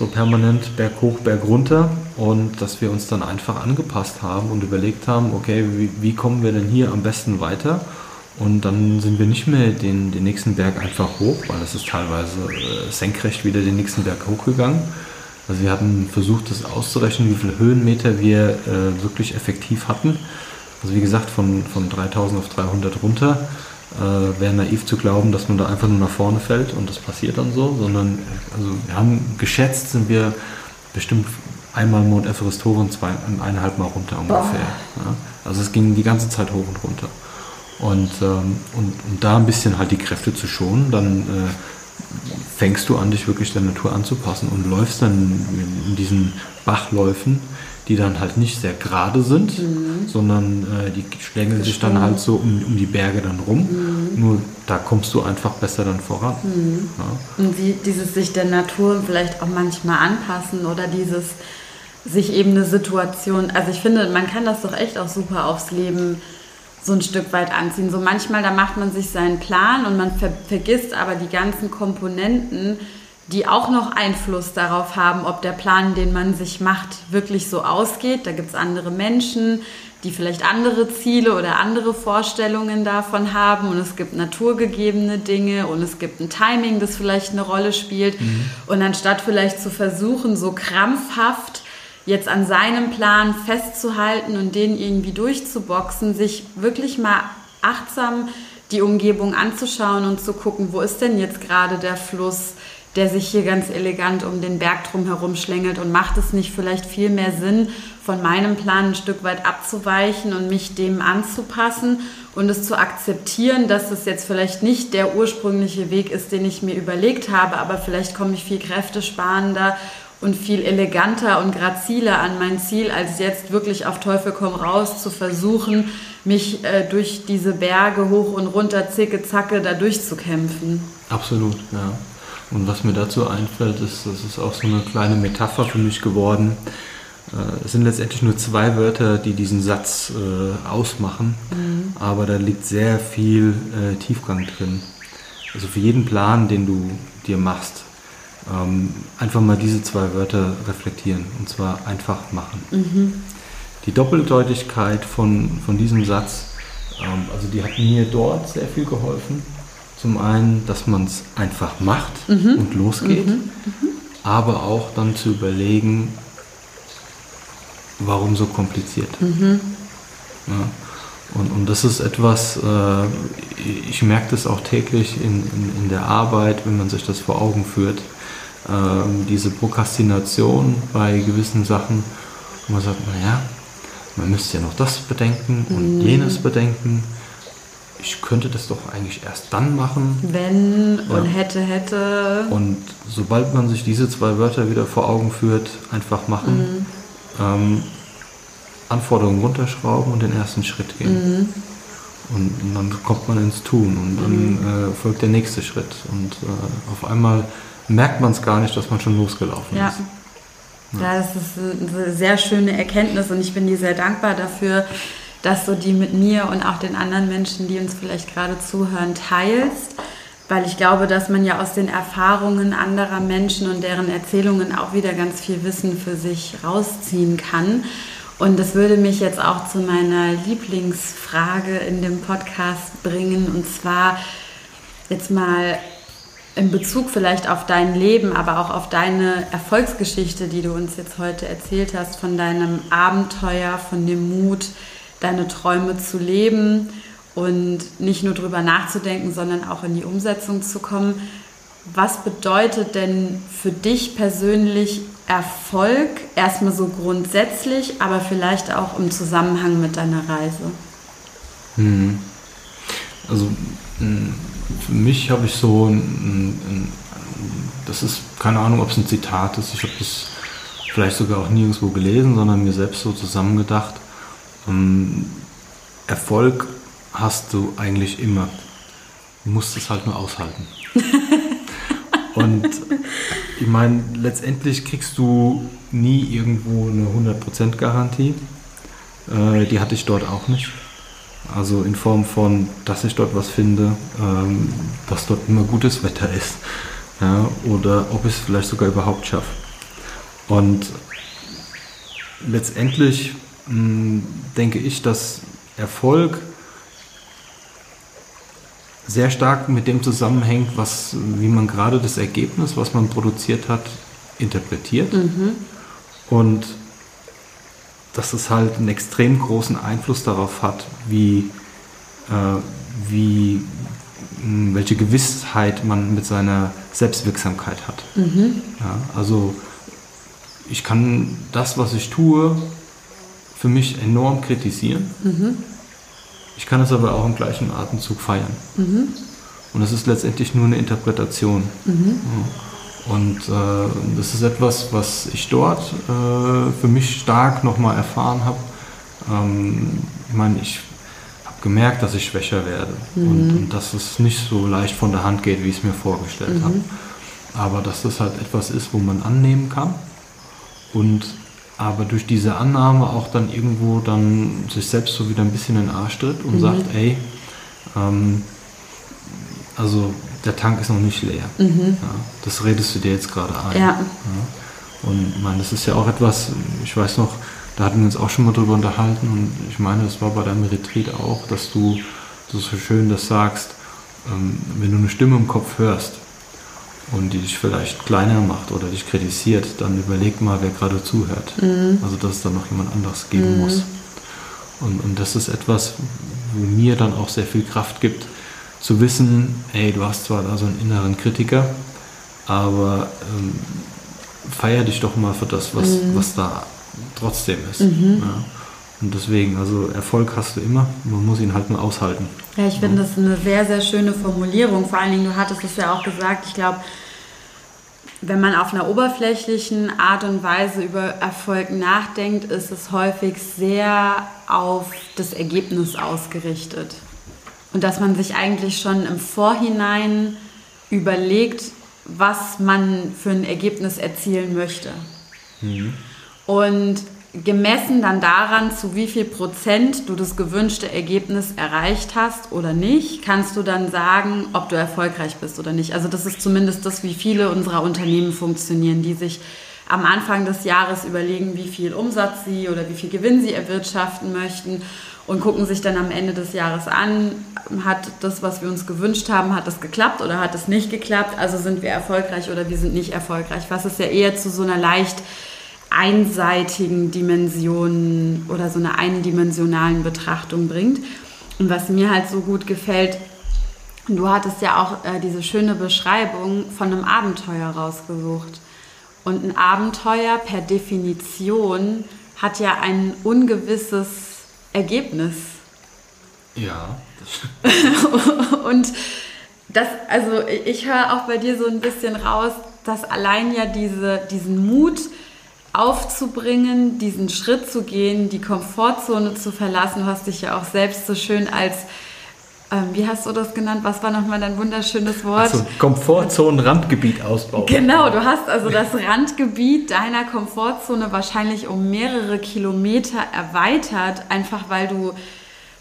so permanent berghoch, bergunter und dass wir uns dann einfach angepasst haben und überlegt haben, okay, wie, wie, kommen wir denn hier am besten weiter? Und dann sind wir nicht mehr den, den nächsten Berg einfach hoch, weil es ist teilweise äh, senkrecht wieder den nächsten Berg hochgegangen. Also wir hatten versucht, das auszurechnen, wie viele Höhenmeter wir äh, wirklich effektiv hatten. Also wie gesagt, von, von 3000 auf 300 runter äh, wäre naiv zu glauben, dass man da einfach nur nach vorne fällt und das passiert dann so, sondern also wir haben geschätzt, sind wir bestimmt einmal Mount Everest hoch und zwei, eineinhalb Mal runter ungefähr. Ja. Also es ging die ganze Zeit hoch und runter. Und, ähm, und, und da ein bisschen halt die Kräfte zu schonen, dann äh, fängst du an, dich wirklich der Natur anzupassen und läufst dann in diesen Bachläufen, die dann halt nicht sehr gerade sind, mhm. sondern äh, die schlängeln sich dann halt so um, um die Berge dann rum. Mhm. Nur da kommst du einfach besser dann voran. Mhm. Ja. Und die, dieses sich der Natur vielleicht auch manchmal anpassen oder dieses sich eben eine Situation, also ich finde, man kann das doch echt auch super aufs Leben so ein Stück weit anziehen. So manchmal, da macht man sich seinen Plan und man ver vergisst aber die ganzen Komponenten, die auch noch Einfluss darauf haben, ob der Plan, den man sich macht, wirklich so ausgeht. Da gibt es andere Menschen, die vielleicht andere Ziele oder andere Vorstellungen davon haben und es gibt naturgegebene Dinge und es gibt ein Timing, das vielleicht eine Rolle spielt. Mhm. Und anstatt vielleicht zu versuchen, so krampfhaft jetzt an seinem Plan festzuhalten und den irgendwie durchzuboxen, sich wirklich mal achtsam die Umgebung anzuschauen und zu gucken, wo ist denn jetzt gerade der Fluss, der sich hier ganz elegant um den Berg drum herum schlängelt und macht es nicht vielleicht viel mehr Sinn, von meinem Plan ein Stück weit abzuweichen und mich dem anzupassen und es zu akzeptieren, dass es jetzt vielleicht nicht der ursprüngliche Weg ist, den ich mir überlegt habe, aber vielleicht komme ich viel kräftesparender und viel eleganter und graziler an mein Ziel, als jetzt wirklich auf Teufel komm raus zu versuchen, mich äh, durch diese Berge hoch und runter, zicke, zacke, da durchzukämpfen. Absolut, ja. Und was mir dazu einfällt, ist, das ist auch so eine kleine Metapher für mich geworden. Äh, es sind letztendlich nur zwei Wörter, die diesen Satz äh, ausmachen, mhm. aber da liegt sehr viel äh, Tiefgang drin. Also für jeden Plan, den du dir machst, ähm, einfach mal diese zwei Wörter reflektieren und zwar einfach machen. Mhm. Die Doppeldeutigkeit von, von diesem Satz, ähm, also die hat mir dort sehr viel geholfen. Zum einen, dass man es einfach macht mhm. und losgeht, mhm. mhm. aber auch dann zu überlegen, warum so kompliziert. Mhm. Ja. Und, und das ist etwas, äh, ich merke das auch täglich in, in, in der Arbeit, wenn man sich das vor Augen führt ähm, diese Prokrastination bei gewissen Sachen, wo man sagt, naja, man müsste ja noch das bedenken und mhm. jenes bedenken. Ich könnte das doch eigentlich erst dann machen. Wenn ja. und hätte, hätte. Und sobald man sich diese zwei Wörter wieder vor Augen führt, einfach machen, mhm. ähm, Anforderungen runterschrauben und den ersten Schritt gehen. Mhm. Und, und, dann kommt man ins Tun und dann mhm. äh, folgt der nächste Schritt. Und äh, auf einmal merkt man es gar nicht, dass man schon losgelaufen ja. ist. Ja. ja, das ist eine sehr schöne Erkenntnis und ich bin dir sehr dankbar dafür, dass du die mit mir und auch den anderen Menschen, die uns vielleicht gerade zuhören, teilst. Weil ich glaube, dass man ja aus den Erfahrungen anderer Menschen und deren Erzählungen auch wieder ganz viel Wissen für sich rausziehen kann. Und das würde mich jetzt auch zu meiner Lieblingsfrage in dem Podcast bringen. Und zwar jetzt mal in Bezug vielleicht auf dein Leben, aber auch auf deine Erfolgsgeschichte, die du uns jetzt heute erzählt hast, von deinem Abenteuer, von dem Mut, deine Träume zu leben und nicht nur drüber nachzudenken, sondern auch in die Umsetzung zu kommen. Was bedeutet denn für dich persönlich Erfolg, erstmal so grundsätzlich, aber vielleicht auch im Zusammenhang mit deiner Reise? Hm. Also hm, für mich habe ich so ein, ein, das ist keine Ahnung, ob es ein Zitat ist, ich habe das vielleicht sogar auch nirgendwo gelesen, sondern mir selbst so zusammengedacht. Ähm, Erfolg hast du eigentlich immer. Du musst es halt nur aushalten. [laughs] Und ich meine, letztendlich kriegst du nie irgendwo eine 100% Garantie. Äh, die hatte ich dort auch nicht. Also in Form von, dass ich dort was finde, ähm, dass dort immer gutes Wetter ist. Ja, oder ob ich es vielleicht sogar überhaupt schaffe. Und letztendlich mh, hm, denke ich, dass Erfolg sehr stark mit dem zusammenhängt, was, wie man gerade das Ergebnis, was man produziert hat, interpretiert. Mhm. Und dass es halt einen extrem großen Einfluss darauf hat, wie, äh, wie hm, welche Gewissheit man mit seiner Selbstwirksamkeit hat. Mhm. Ja, also ich kann das, was ich tue, für mich enorm kritisieren. Mhm. Ich kann es aber auch im gleichen Atemzug feiern. Mhm. Und es ist letztendlich nur eine Interpretation. Mhm. Ja. Und äh, das ist etwas, was ich dort äh, für mich stark nochmal erfahren habe. Ähm, ich meine, ich habe gemerkt, dass ich schwächer werde mhm. und, und, dass es nicht so leicht von der Hand geht, wie ich es mir vorgestellt mhm. habe. Aber dass das halt etwas ist, wo man annehmen kann und aber durch diese Annahme auch dann irgendwo dann sich selbst so wieder ein bisschen in den Arsch tritt und mhm. sagt, ey, ähm, also der Tank ist noch nicht leer. Mhm. Ja, das redest du dir jetzt gerade ein. Ja. ja. Und meine, das ist ja auch etwas, ich weiß noch, da hatten wir uns auch schon mal drüber unterhalten und ich meine, das war bei deinem Retreat auch, dass du, du so schön das sagst, ähm, wenn du eine Stimme im Kopf hörst, und die dich vielleicht kleiner macht oder dich kritisiert, dann überleg mal, wer gerade zuhört. Mhm. Also dass es dann noch jemand anderes geben mhm. muss. Und, und das ist etwas, wo mir dann auch sehr viel Kraft gibt, zu wissen, ey, du hast zwar da so einen inneren Kritiker, aber ähm, feier dich doch mal für das, was, mhm. was da trotzdem ist. Mhm. Ja. Und deswegen, also Erfolg hast du immer, man muss ihn halt nur aushalten. Ja, ich finde das eine sehr, sehr schöne Formulierung. Vor allen Dingen, du hattest es ja auch gesagt, ich glaube, wenn man auf einer oberflächlichen Art und Weise über Erfolg nachdenkt, ist es häufig sehr auf das Ergebnis ausgerichtet. Und dass man sich eigentlich schon im Vorhinein überlegt, was man für ein Ergebnis erzielen möchte. Mhm. Und gemessen dann daran, zu wie viel Prozent du das gewünschte Ergebnis erreicht hast oder nicht, kannst du dann sagen, ob du erfolgreich bist oder nicht. Also das ist zumindest das, wie viele unserer Unternehmen funktionieren, die sich am Anfang des Jahres überlegen, wie viel Umsatz sie oder wie viel Gewinn sie erwirtschaften möchten und gucken sich dann am Ende des Jahres an, hat das, was wir uns gewünscht haben, hat das geklappt oder hat es nicht geklappt, also sind wir erfolgreich oder wir sind nicht erfolgreich, was es ja eher zu so einer leicht einseitigen Dimensionen oder so einer eindimensionalen Betrachtung bringt. Und was mir halt so gut gefällt, du hattest ja auch äh, diese schöne Beschreibung von einem Abenteuer rausgesucht. Und ein Abenteuer per Definition hat ja ein ungewisses Ergebnis. Ja. [laughs] und das, also ich höre auch bei dir so ein bisschen raus, dass allein ja diese, diesen Mut, aufzubringen, diesen Schritt zu gehen, die Komfortzone zu verlassen. Du hast dich ja auch selbst so schön als, ähm, wie hast du das genannt? Was war nochmal dein wunderschönes Wort? Also Komfortzonen-Randgebiet ausbauen. Genau, du hast also das Randgebiet deiner Komfortzone wahrscheinlich um mehrere Kilometer erweitert, einfach weil du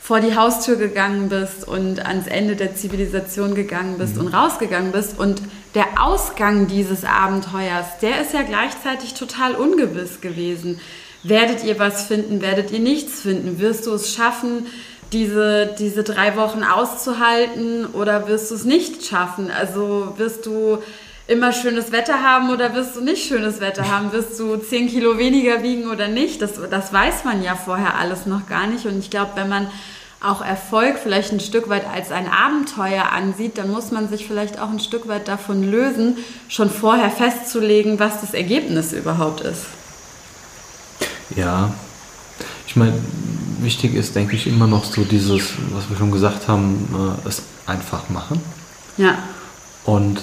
vor die Haustür gegangen bist und ans Ende der Zivilisation gegangen bist mhm. und rausgegangen bist. Und der Ausgang dieses Abenteuers, der ist ja gleichzeitig total ungewiss gewesen. Werdet ihr was finden, werdet ihr nichts finden? Wirst du es schaffen, diese, diese drei Wochen auszuhalten oder wirst du es nicht schaffen? Also wirst du immer schönes Wetter haben oder wirst du nicht schönes Wetter haben? Wirst du zehn Kilo weniger wiegen oder nicht? Das, das weiß man ja vorher alles noch gar nicht. Und ich glaube, wenn man auch Erfolg vielleicht ein Stück weit als ein Abenteuer ansieht, dann muss man sich vielleicht auch ein Stück weit davon lösen, schon vorher festzulegen, was das Ergebnis überhaupt ist. Ja, ich meine, wichtig ist, denke ich, immer noch so dieses, was wir schon gesagt haben, äh, es einfach machen. Ja. Und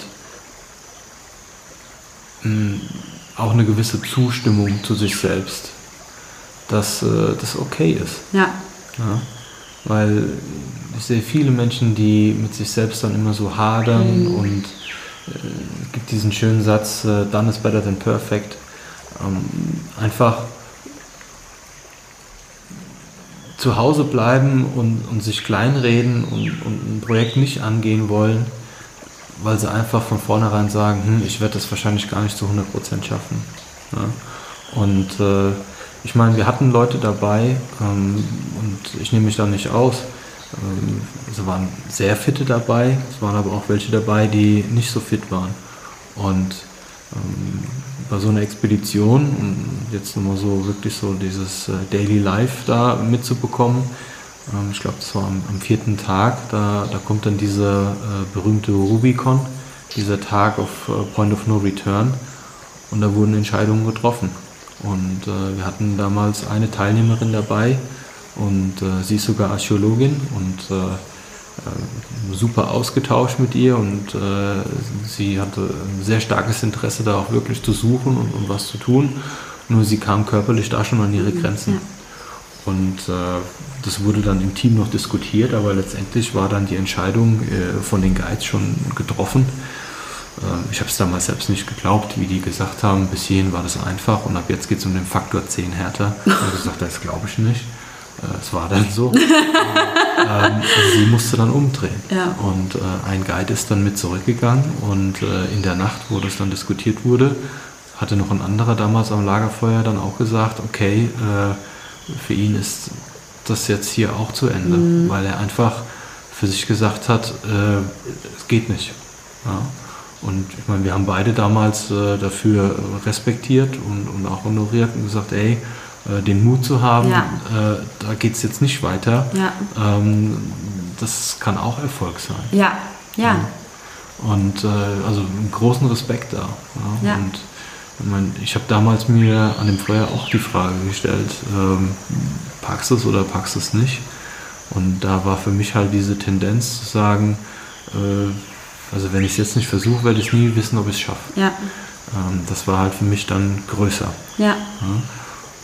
mh, mm, auch eine gewisse Zustimmung zu sich selbst, dass äh, das okay ist. Ja. ja weil ich sehe viele Menschen, die mit sich selbst dann immer so hadern mhm. und äh, gibt diesen schönen Satz, äh, done is better than perfect. Ähm, einfach zu Hause bleiben und, und sich kleinreden und, und ein Projekt nicht angehen wollen, weil sie einfach von vornherein sagen, hm, ich werde das wahrscheinlich gar nicht zu 100% schaffen. Ja? Und äh, ich meine, wir hatten Leute dabei ähm, und ich nehme mich da nicht aus. Ähm, es waren sehr fitte dabei, es waren aber auch welche dabei, die nicht so fit waren. Und ähm, bei so einer Expedition, um jetzt nochmal so wirklich so dieses äh, Daily Life da mitzubekommen, ähm, ich glaube, das war am, am, vierten Tag, da, da kommt dann dieser äh, berühmte Rubicon, dieser Tag auf äh, Point of No Return. Und da wurden Entscheidungen getroffen. Und äh, wir hatten damals eine Teilnehmerin dabei und äh, sie ist sogar Archäologin und äh, super ausgetauscht mit ihr und äh, sie hatte ein sehr starkes Interesse da auch wirklich zu suchen und, und was zu tun. Nur sie kam körperlich da schon an ihre mhm. Grenzen. Ja. Und äh, das wurde dann im Team noch diskutiert, aber letztendlich war dann die Entscheidung äh, von den Guides schon getroffen. Ich habe es damals selbst nicht geglaubt, wie die gesagt haben, bis hierhin war das einfach und ab jetzt geht es um den Faktor 10 härter. Ich habe gesagt, das glaube ich nicht. Äh, es war dann so. [laughs] ähm, sie musste dann umdrehen. Ja. Und äh, ein Guide ist dann mit zurückgegangen und äh, in der Nacht, wo das dann diskutiert wurde, hatte noch ein anderer damals am Lagerfeuer dann auch gesagt, okay, äh, für ihn ist das jetzt hier auch zu Ende, mhm. weil er einfach für sich gesagt hat, äh, es geht nicht. Ja. Und ich meine, wir haben beide damals äh, dafür respektiert und, und auch honoriert und gesagt, ey, äh, den Mut zu haben, ja. äh, da geht es jetzt nicht weiter. Ja. Ähm, das kann auch Erfolg sein. Ja, ja. Und äh, also einen großen Respekt da. Ja. Und ich, mein, ich habe damals mir an dem Feuer auch die Frage gestellt, ähm, packst du es oder packst du es nicht? Und da war für mich halt diese Tendenz zu sagen, äh, also wenn ich es jetzt nicht versuche, werde ich nie wissen, ob ich es schaffe. Ja. Ähm, das war halt für mich dann größer. Ja. ja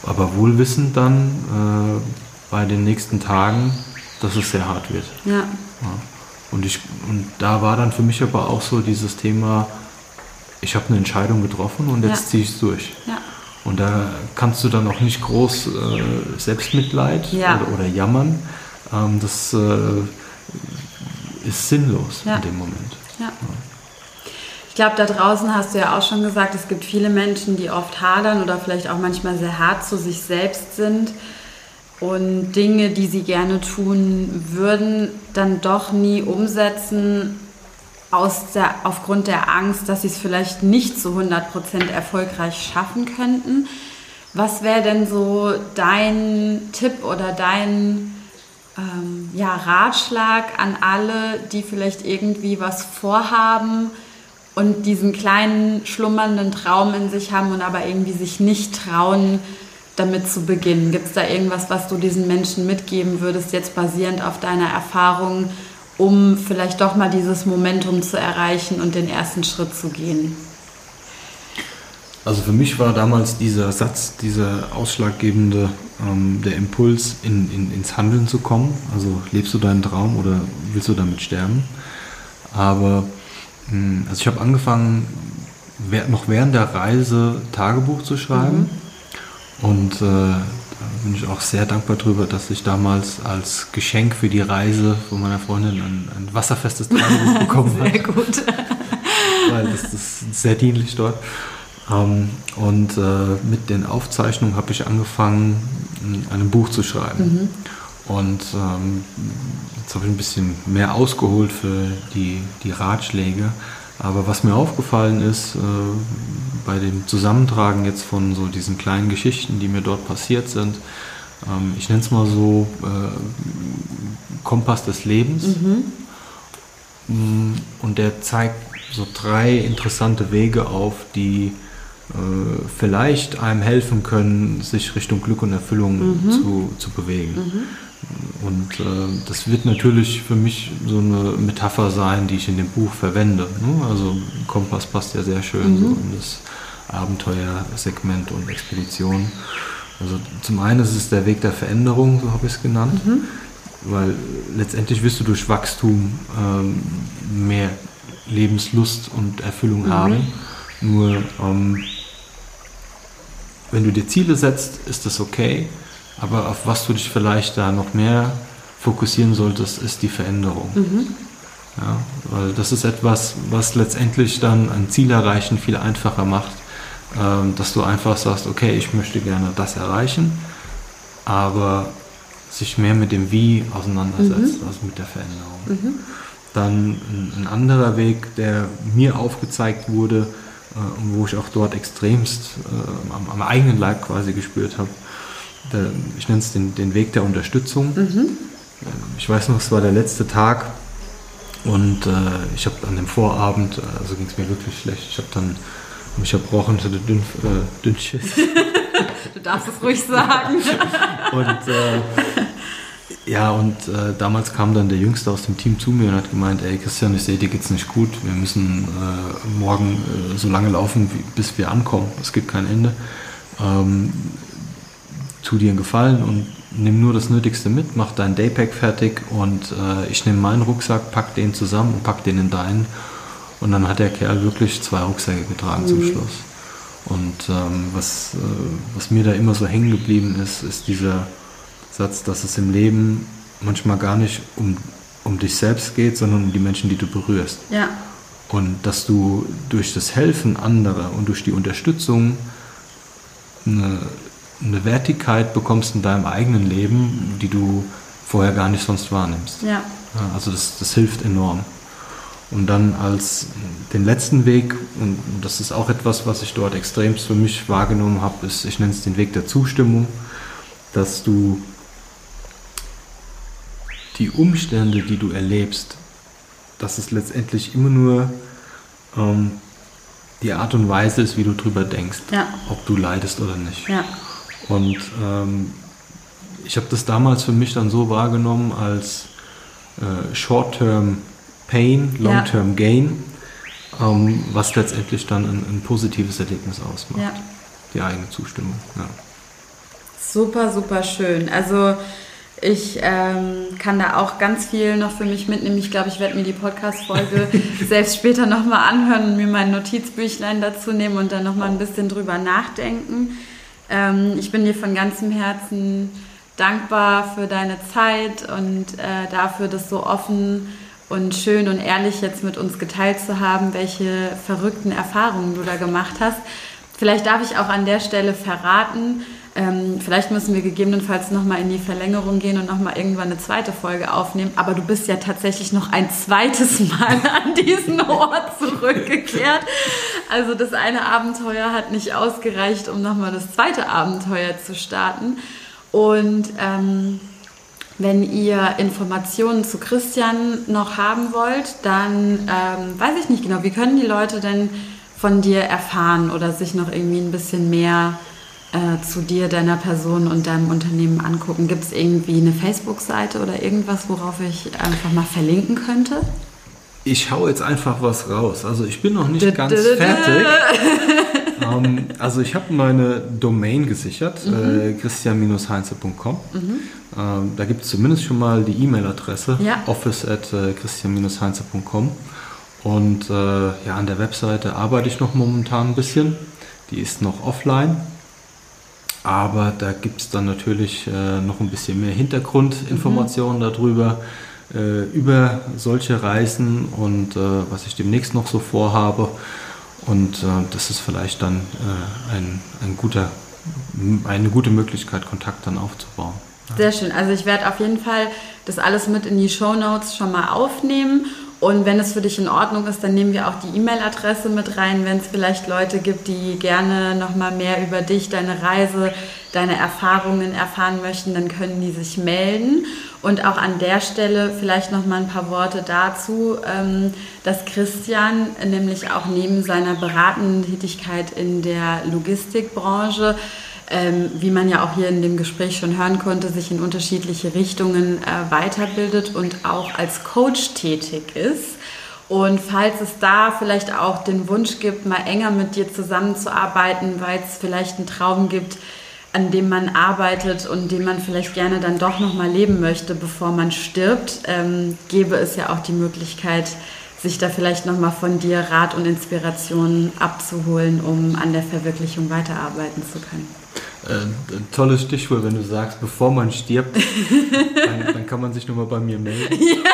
aber wohlwissend dann äh, bei den nächsten Tagen, dass es sehr hart wird. Ja. ja. Und, ich, und da war dann für mich aber auch so dieses Thema, ich habe eine Entscheidung getroffen und jetzt ja. ziehe ich es durch. Ja. Und da kannst du dann auch nicht groß äh, Selbstmitleid ja. oder, oder, jammern. Ähm, das äh, ist sinnlos in dem Moment. Ich glaube, da draußen hast du ja auch schon gesagt, es gibt viele Menschen, die oft hadern oder vielleicht auch manchmal sehr hart zu sich selbst sind und Dinge, die sie gerne tun würden, dann doch nie umsetzen aus der, aufgrund der Angst, dass sie es vielleicht nicht zu 100% erfolgreich schaffen könnten. Was wäre denn so dein Tipp oder dein ähm, ja, Ratschlag an alle, die vielleicht irgendwie was vorhaben, und diesen kleinen schlummernden Traum in sich haben und aber irgendwie sich nicht trauen, damit zu beginnen. Gibt es da irgendwas, was du diesen Menschen mitgeben würdest, jetzt basierend auf deiner Erfahrung, um vielleicht doch mal dieses Momentum zu erreichen und den ersten Schritt zu gehen? Also für mich war damals dieser Satz, dieser ausschlaggebende, ähm, der Impuls, in, in, ins Handeln zu kommen. Also lebst du deinen Traum oder willst du damit sterben? Aber also ich habe angefangen, noch während der Reise Tagebuch zu schreiben. Mhm. Und äh, da bin ich auch sehr dankbar darüber, dass ich damals als Geschenk für die Reise von meiner Freundin ein, ein wasserfestes Tagebuch [laughs] bekommen habe. Sehr gut. [laughs] Weil das, ist sehr dienlich dort. Ähm, und äh, mit den Aufzeichnungen habe ich angefangen, ein Buch zu schreiben. Mhm. Und ähm, jetzt habe ich ein bisschen mehr ausgeholt für die, die Ratschläge. Aber was mir aufgefallen ist, äh, bei dem Zusammentragen jetzt von so diesen kleinen Geschichten, die mir dort passiert sind, ähm, ich nenne es mal so äh, Kompass des Lebens. Mhm. Mm, und der zeigt so drei interessante Wege auf, die äh, vielleicht einem helfen können, sich Richtung Glück und Erfüllung mhm. zu, zu bewegen. Mhm. Und äh, das wird natürlich für mich so eine Metapher sein, die ich in dem Buch verwende. Ne? Also Kompass passt ja sehr schön mhm. so in das Abenteuersegment und Expedition. Also zum einen ist es der Weg der Veränderung, so habe ich es genannt, mhm. weil letztendlich wirst du durch Wachstum ähm, mehr Lebenslust und Erfüllung mhm. haben. Nur ähm, wenn du dir Ziele setzt, ist das okay. Aber auf was du dich vielleicht da noch mehr fokussieren solltest, ist die Veränderung. Mhm. Ja, weil das ist etwas, was letztendlich dann ein Ziel erreichen viel einfacher macht, ähm, dass du einfach sagst, okay, ich möchte gerne das erreichen, aber sich mehr mit dem Wie auseinandersetzt, mhm. also mit der Veränderung. Mhm. Dann ein, ein, anderer Weg, der mir aufgezeigt wurde, äh, wo ich auch dort extremst äh, am, am eigenen Leib quasi gespürt habe, der, ich nenne es den, den Weg der Unterstützung. Mhm. Ich weiß noch, es war der letzte Tag und äh, ich habe an dem Vorabend, also ging es mir wirklich schlecht, ich habe dann mich erbrochen, hatte dünn, äh, Dünnschiss. [laughs] du darfst es ruhig sagen. [laughs] und äh, Ja, und äh, damals kam dann der Jüngste aus dem Team zu mir und hat gemeint, ey Christian, ich sehe, dir geht's nicht gut. Wir müssen äh, morgen äh, so lange laufen, wie, bis wir ankommen. Es gibt kein Ende. Ähm, tu dir einen Gefallen und nimm nur das Nötigste mit, mach dein Daypack fertig und äh, ich nehme meinen Rucksack, pack den zusammen und pack den in deinen. Und dann hat der Kerl wirklich zwei Rucksäcke getragen mhm. zum Schluss. Und ähm, was, äh, was mir da immer so hängen geblieben ist, ist dieser Satz, dass es im Leben manchmal gar nicht um, um dich selbst geht, sondern um die Menschen, die du berührst. Ja. Und dass du durch das Helfen anderer und durch die Unterstützung eine, eine Wertigkeit bekommst in deinem eigenen Leben, die du vorher gar nicht sonst wahrnimmst. Ja. Also das, das hilft enorm. Und dann als den letzten Weg, und das ist auch etwas, was ich dort extremst für mich wahrgenommen habe, ist, ich nenne es den Weg der Zustimmung, dass du die Umstände, die du erlebst, dass es letztendlich immer nur ähm, die Art und Weise ist, wie du drüber denkst, ja. ob du leidest oder nicht. Ja. Und ähm, ich habe das damals für mich dann so wahrgenommen als äh, Short-Term Pain, Long-Term ja. Gain, ähm, was letztendlich dann ein, ein positives Erlebnis ausmacht. Ja. Die eigene Zustimmung. Ja. Super, super schön. Also ich ähm, kann da auch ganz viel noch für mich mitnehmen. Ich glaube, ich werde mir die Podcast-Folge [laughs] selbst später nochmal anhören und mir mein Notizbüchlein dazu nehmen und dann nochmal ein bisschen drüber nachdenken. Ähm, ich bin dir von ganzem Herzen dankbar für deine Zeit und äh, dafür, das so offen und schön und ehrlich jetzt mit uns geteilt zu haben, welche verrückten Erfahrungen du da gemacht hast. Vielleicht darf ich auch an der Stelle verraten, ähm, vielleicht müssen wir gegebenenfalls nochmal in die Verlängerung gehen und nochmal irgendwann eine zweite Folge aufnehmen. Aber du bist ja tatsächlich noch ein zweites Mal [laughs] an diesen Ort zurückgekehrt. Also das eine Abenteuer hat nicht ausgereicht, um nochmal das zweite Abenteuer zu starten. Und ähm, wenn ihr Informationen zu Christian noch haben wollt, dann ähm, weiß ich nicht genau, wie können die Leute denn von dir erfahren oder sich noch irgendwie ein bisschen mehr äh, zu dir, deiner Person und deinem Unternehmen angucken? Gibt es irgendwie eine Facebook-Seite oder irgendwas, worauf ich einfach mal verlinken könnte? Ich hau jetzt einfach was raus. Also ich bin noch nicht ganz fertig. [laughs] ähm, also ich habe meine Domain gesichert, mhm. äh, christian-heinze.com. Mhm. Ähm, da gibt es zumindest schon mal die E-Mail-Adresse, ja. office at äh, christian-heinze.com. Und äh, ja, an der Webseite arbeite ich noch momentan ein bisschen. Die ist noch offline. Aber da gibt es dann natürlich äh, noch ein bisschen mehr Hintergrundinformationen mhm. darüber, äh, über solche Reisen und äh, was ich demnächst noch so vorhabe. Und äh, das ist vielleicht dann äh, ein, ein guter, eine gute Möglichkeit, Kontakt dann aufzubauen. Sehr schön. Also ich werde auf jeden Fall das alles mit in die Show Notes schon mal aufnehmen und wenn es für dich in Ordnung ist, dann nehmen wir auch die E-Mail-Adresse mit rein, wenn es vielleicht Leute gibt, die gerne nochmal mehr über dich, deine Reise, deine Erfahrungen erfahren möchten, dann können die sich melden. Und auch an der Stelle vielleicht nochmal ein paar Worte dazu, ähm, dass Christian nämlich auch neben seiner beratenden Tätigkeit in der Logistikbranche ähm, wie man ja auch hier in dem Gespräch schon hören konnte, sich in unterschiedliche Richtungen äh, weiterbildet und auch als Coach tätig ist. Und falls es da vielleicht auch den Wunsch gibt, mal enger mit dir zusammenzuarbeiten, weil es vielleicht einen Traum gibt, an dem man arbeitet und den man vielleicht gerne dann doch noch mal leben möchte, bevor man stirbt, ähm, gäbe es ja auch die Möglichkeit, sich da vielleicht noch mal von dir Rat und Inspiration abzuholen, um an der Verwirklichung weiterarbeiten zu können. Äh, tolles Stichwort, wenn du sagst, bevor man stirbt, [laughs] dann, dann, kann man sich nochmal bei mir melden. [laughs] Ja.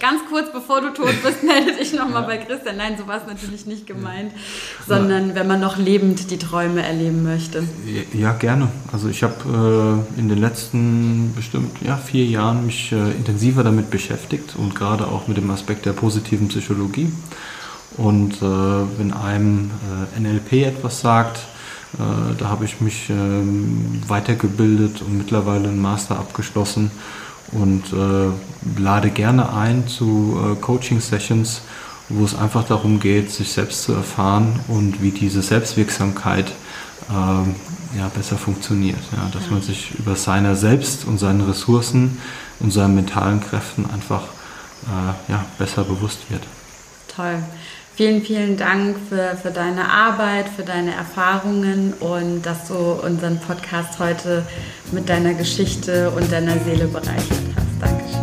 Ganz kurz bevor du tot bist, [laughs] melde dich nochmal ja. bei Christian. Nein, so war es natürlich nicht gemeint, ja. sondern wenn man noch lebend die Träume erleben möchte. Ja, gerne. Also ich habe äh, in den letzten bestimmt ja, vier Jahren mich äh, intensiver damit beschäftigt und gerade auch mit dem Aspekt der positiven Psychologie. Und äh, wenn einem äh, NLP etwas sagt, da habe ich mich ähm, weitergebildet und mittlerweile einen Master abgeschlossen und äh, lade gerne ein zu äh, Coaching-Sessions, wo es einfach darum geht, sich selbst zu erfahren und wie diese Selbstwirksamkeit ja, besser funktioniert. Ja, dass man sich über seine selbst und seine Ressourcen und seinen mentalen Kräften einfach äh, ja, besser bewusst wird. Toll. Vielen, vielen Dank für, für deine Arbeit, für deine Erfahrungen und dass du unseren Podcast heute mit deiner Geschichte und deiner Seele bereichert hast.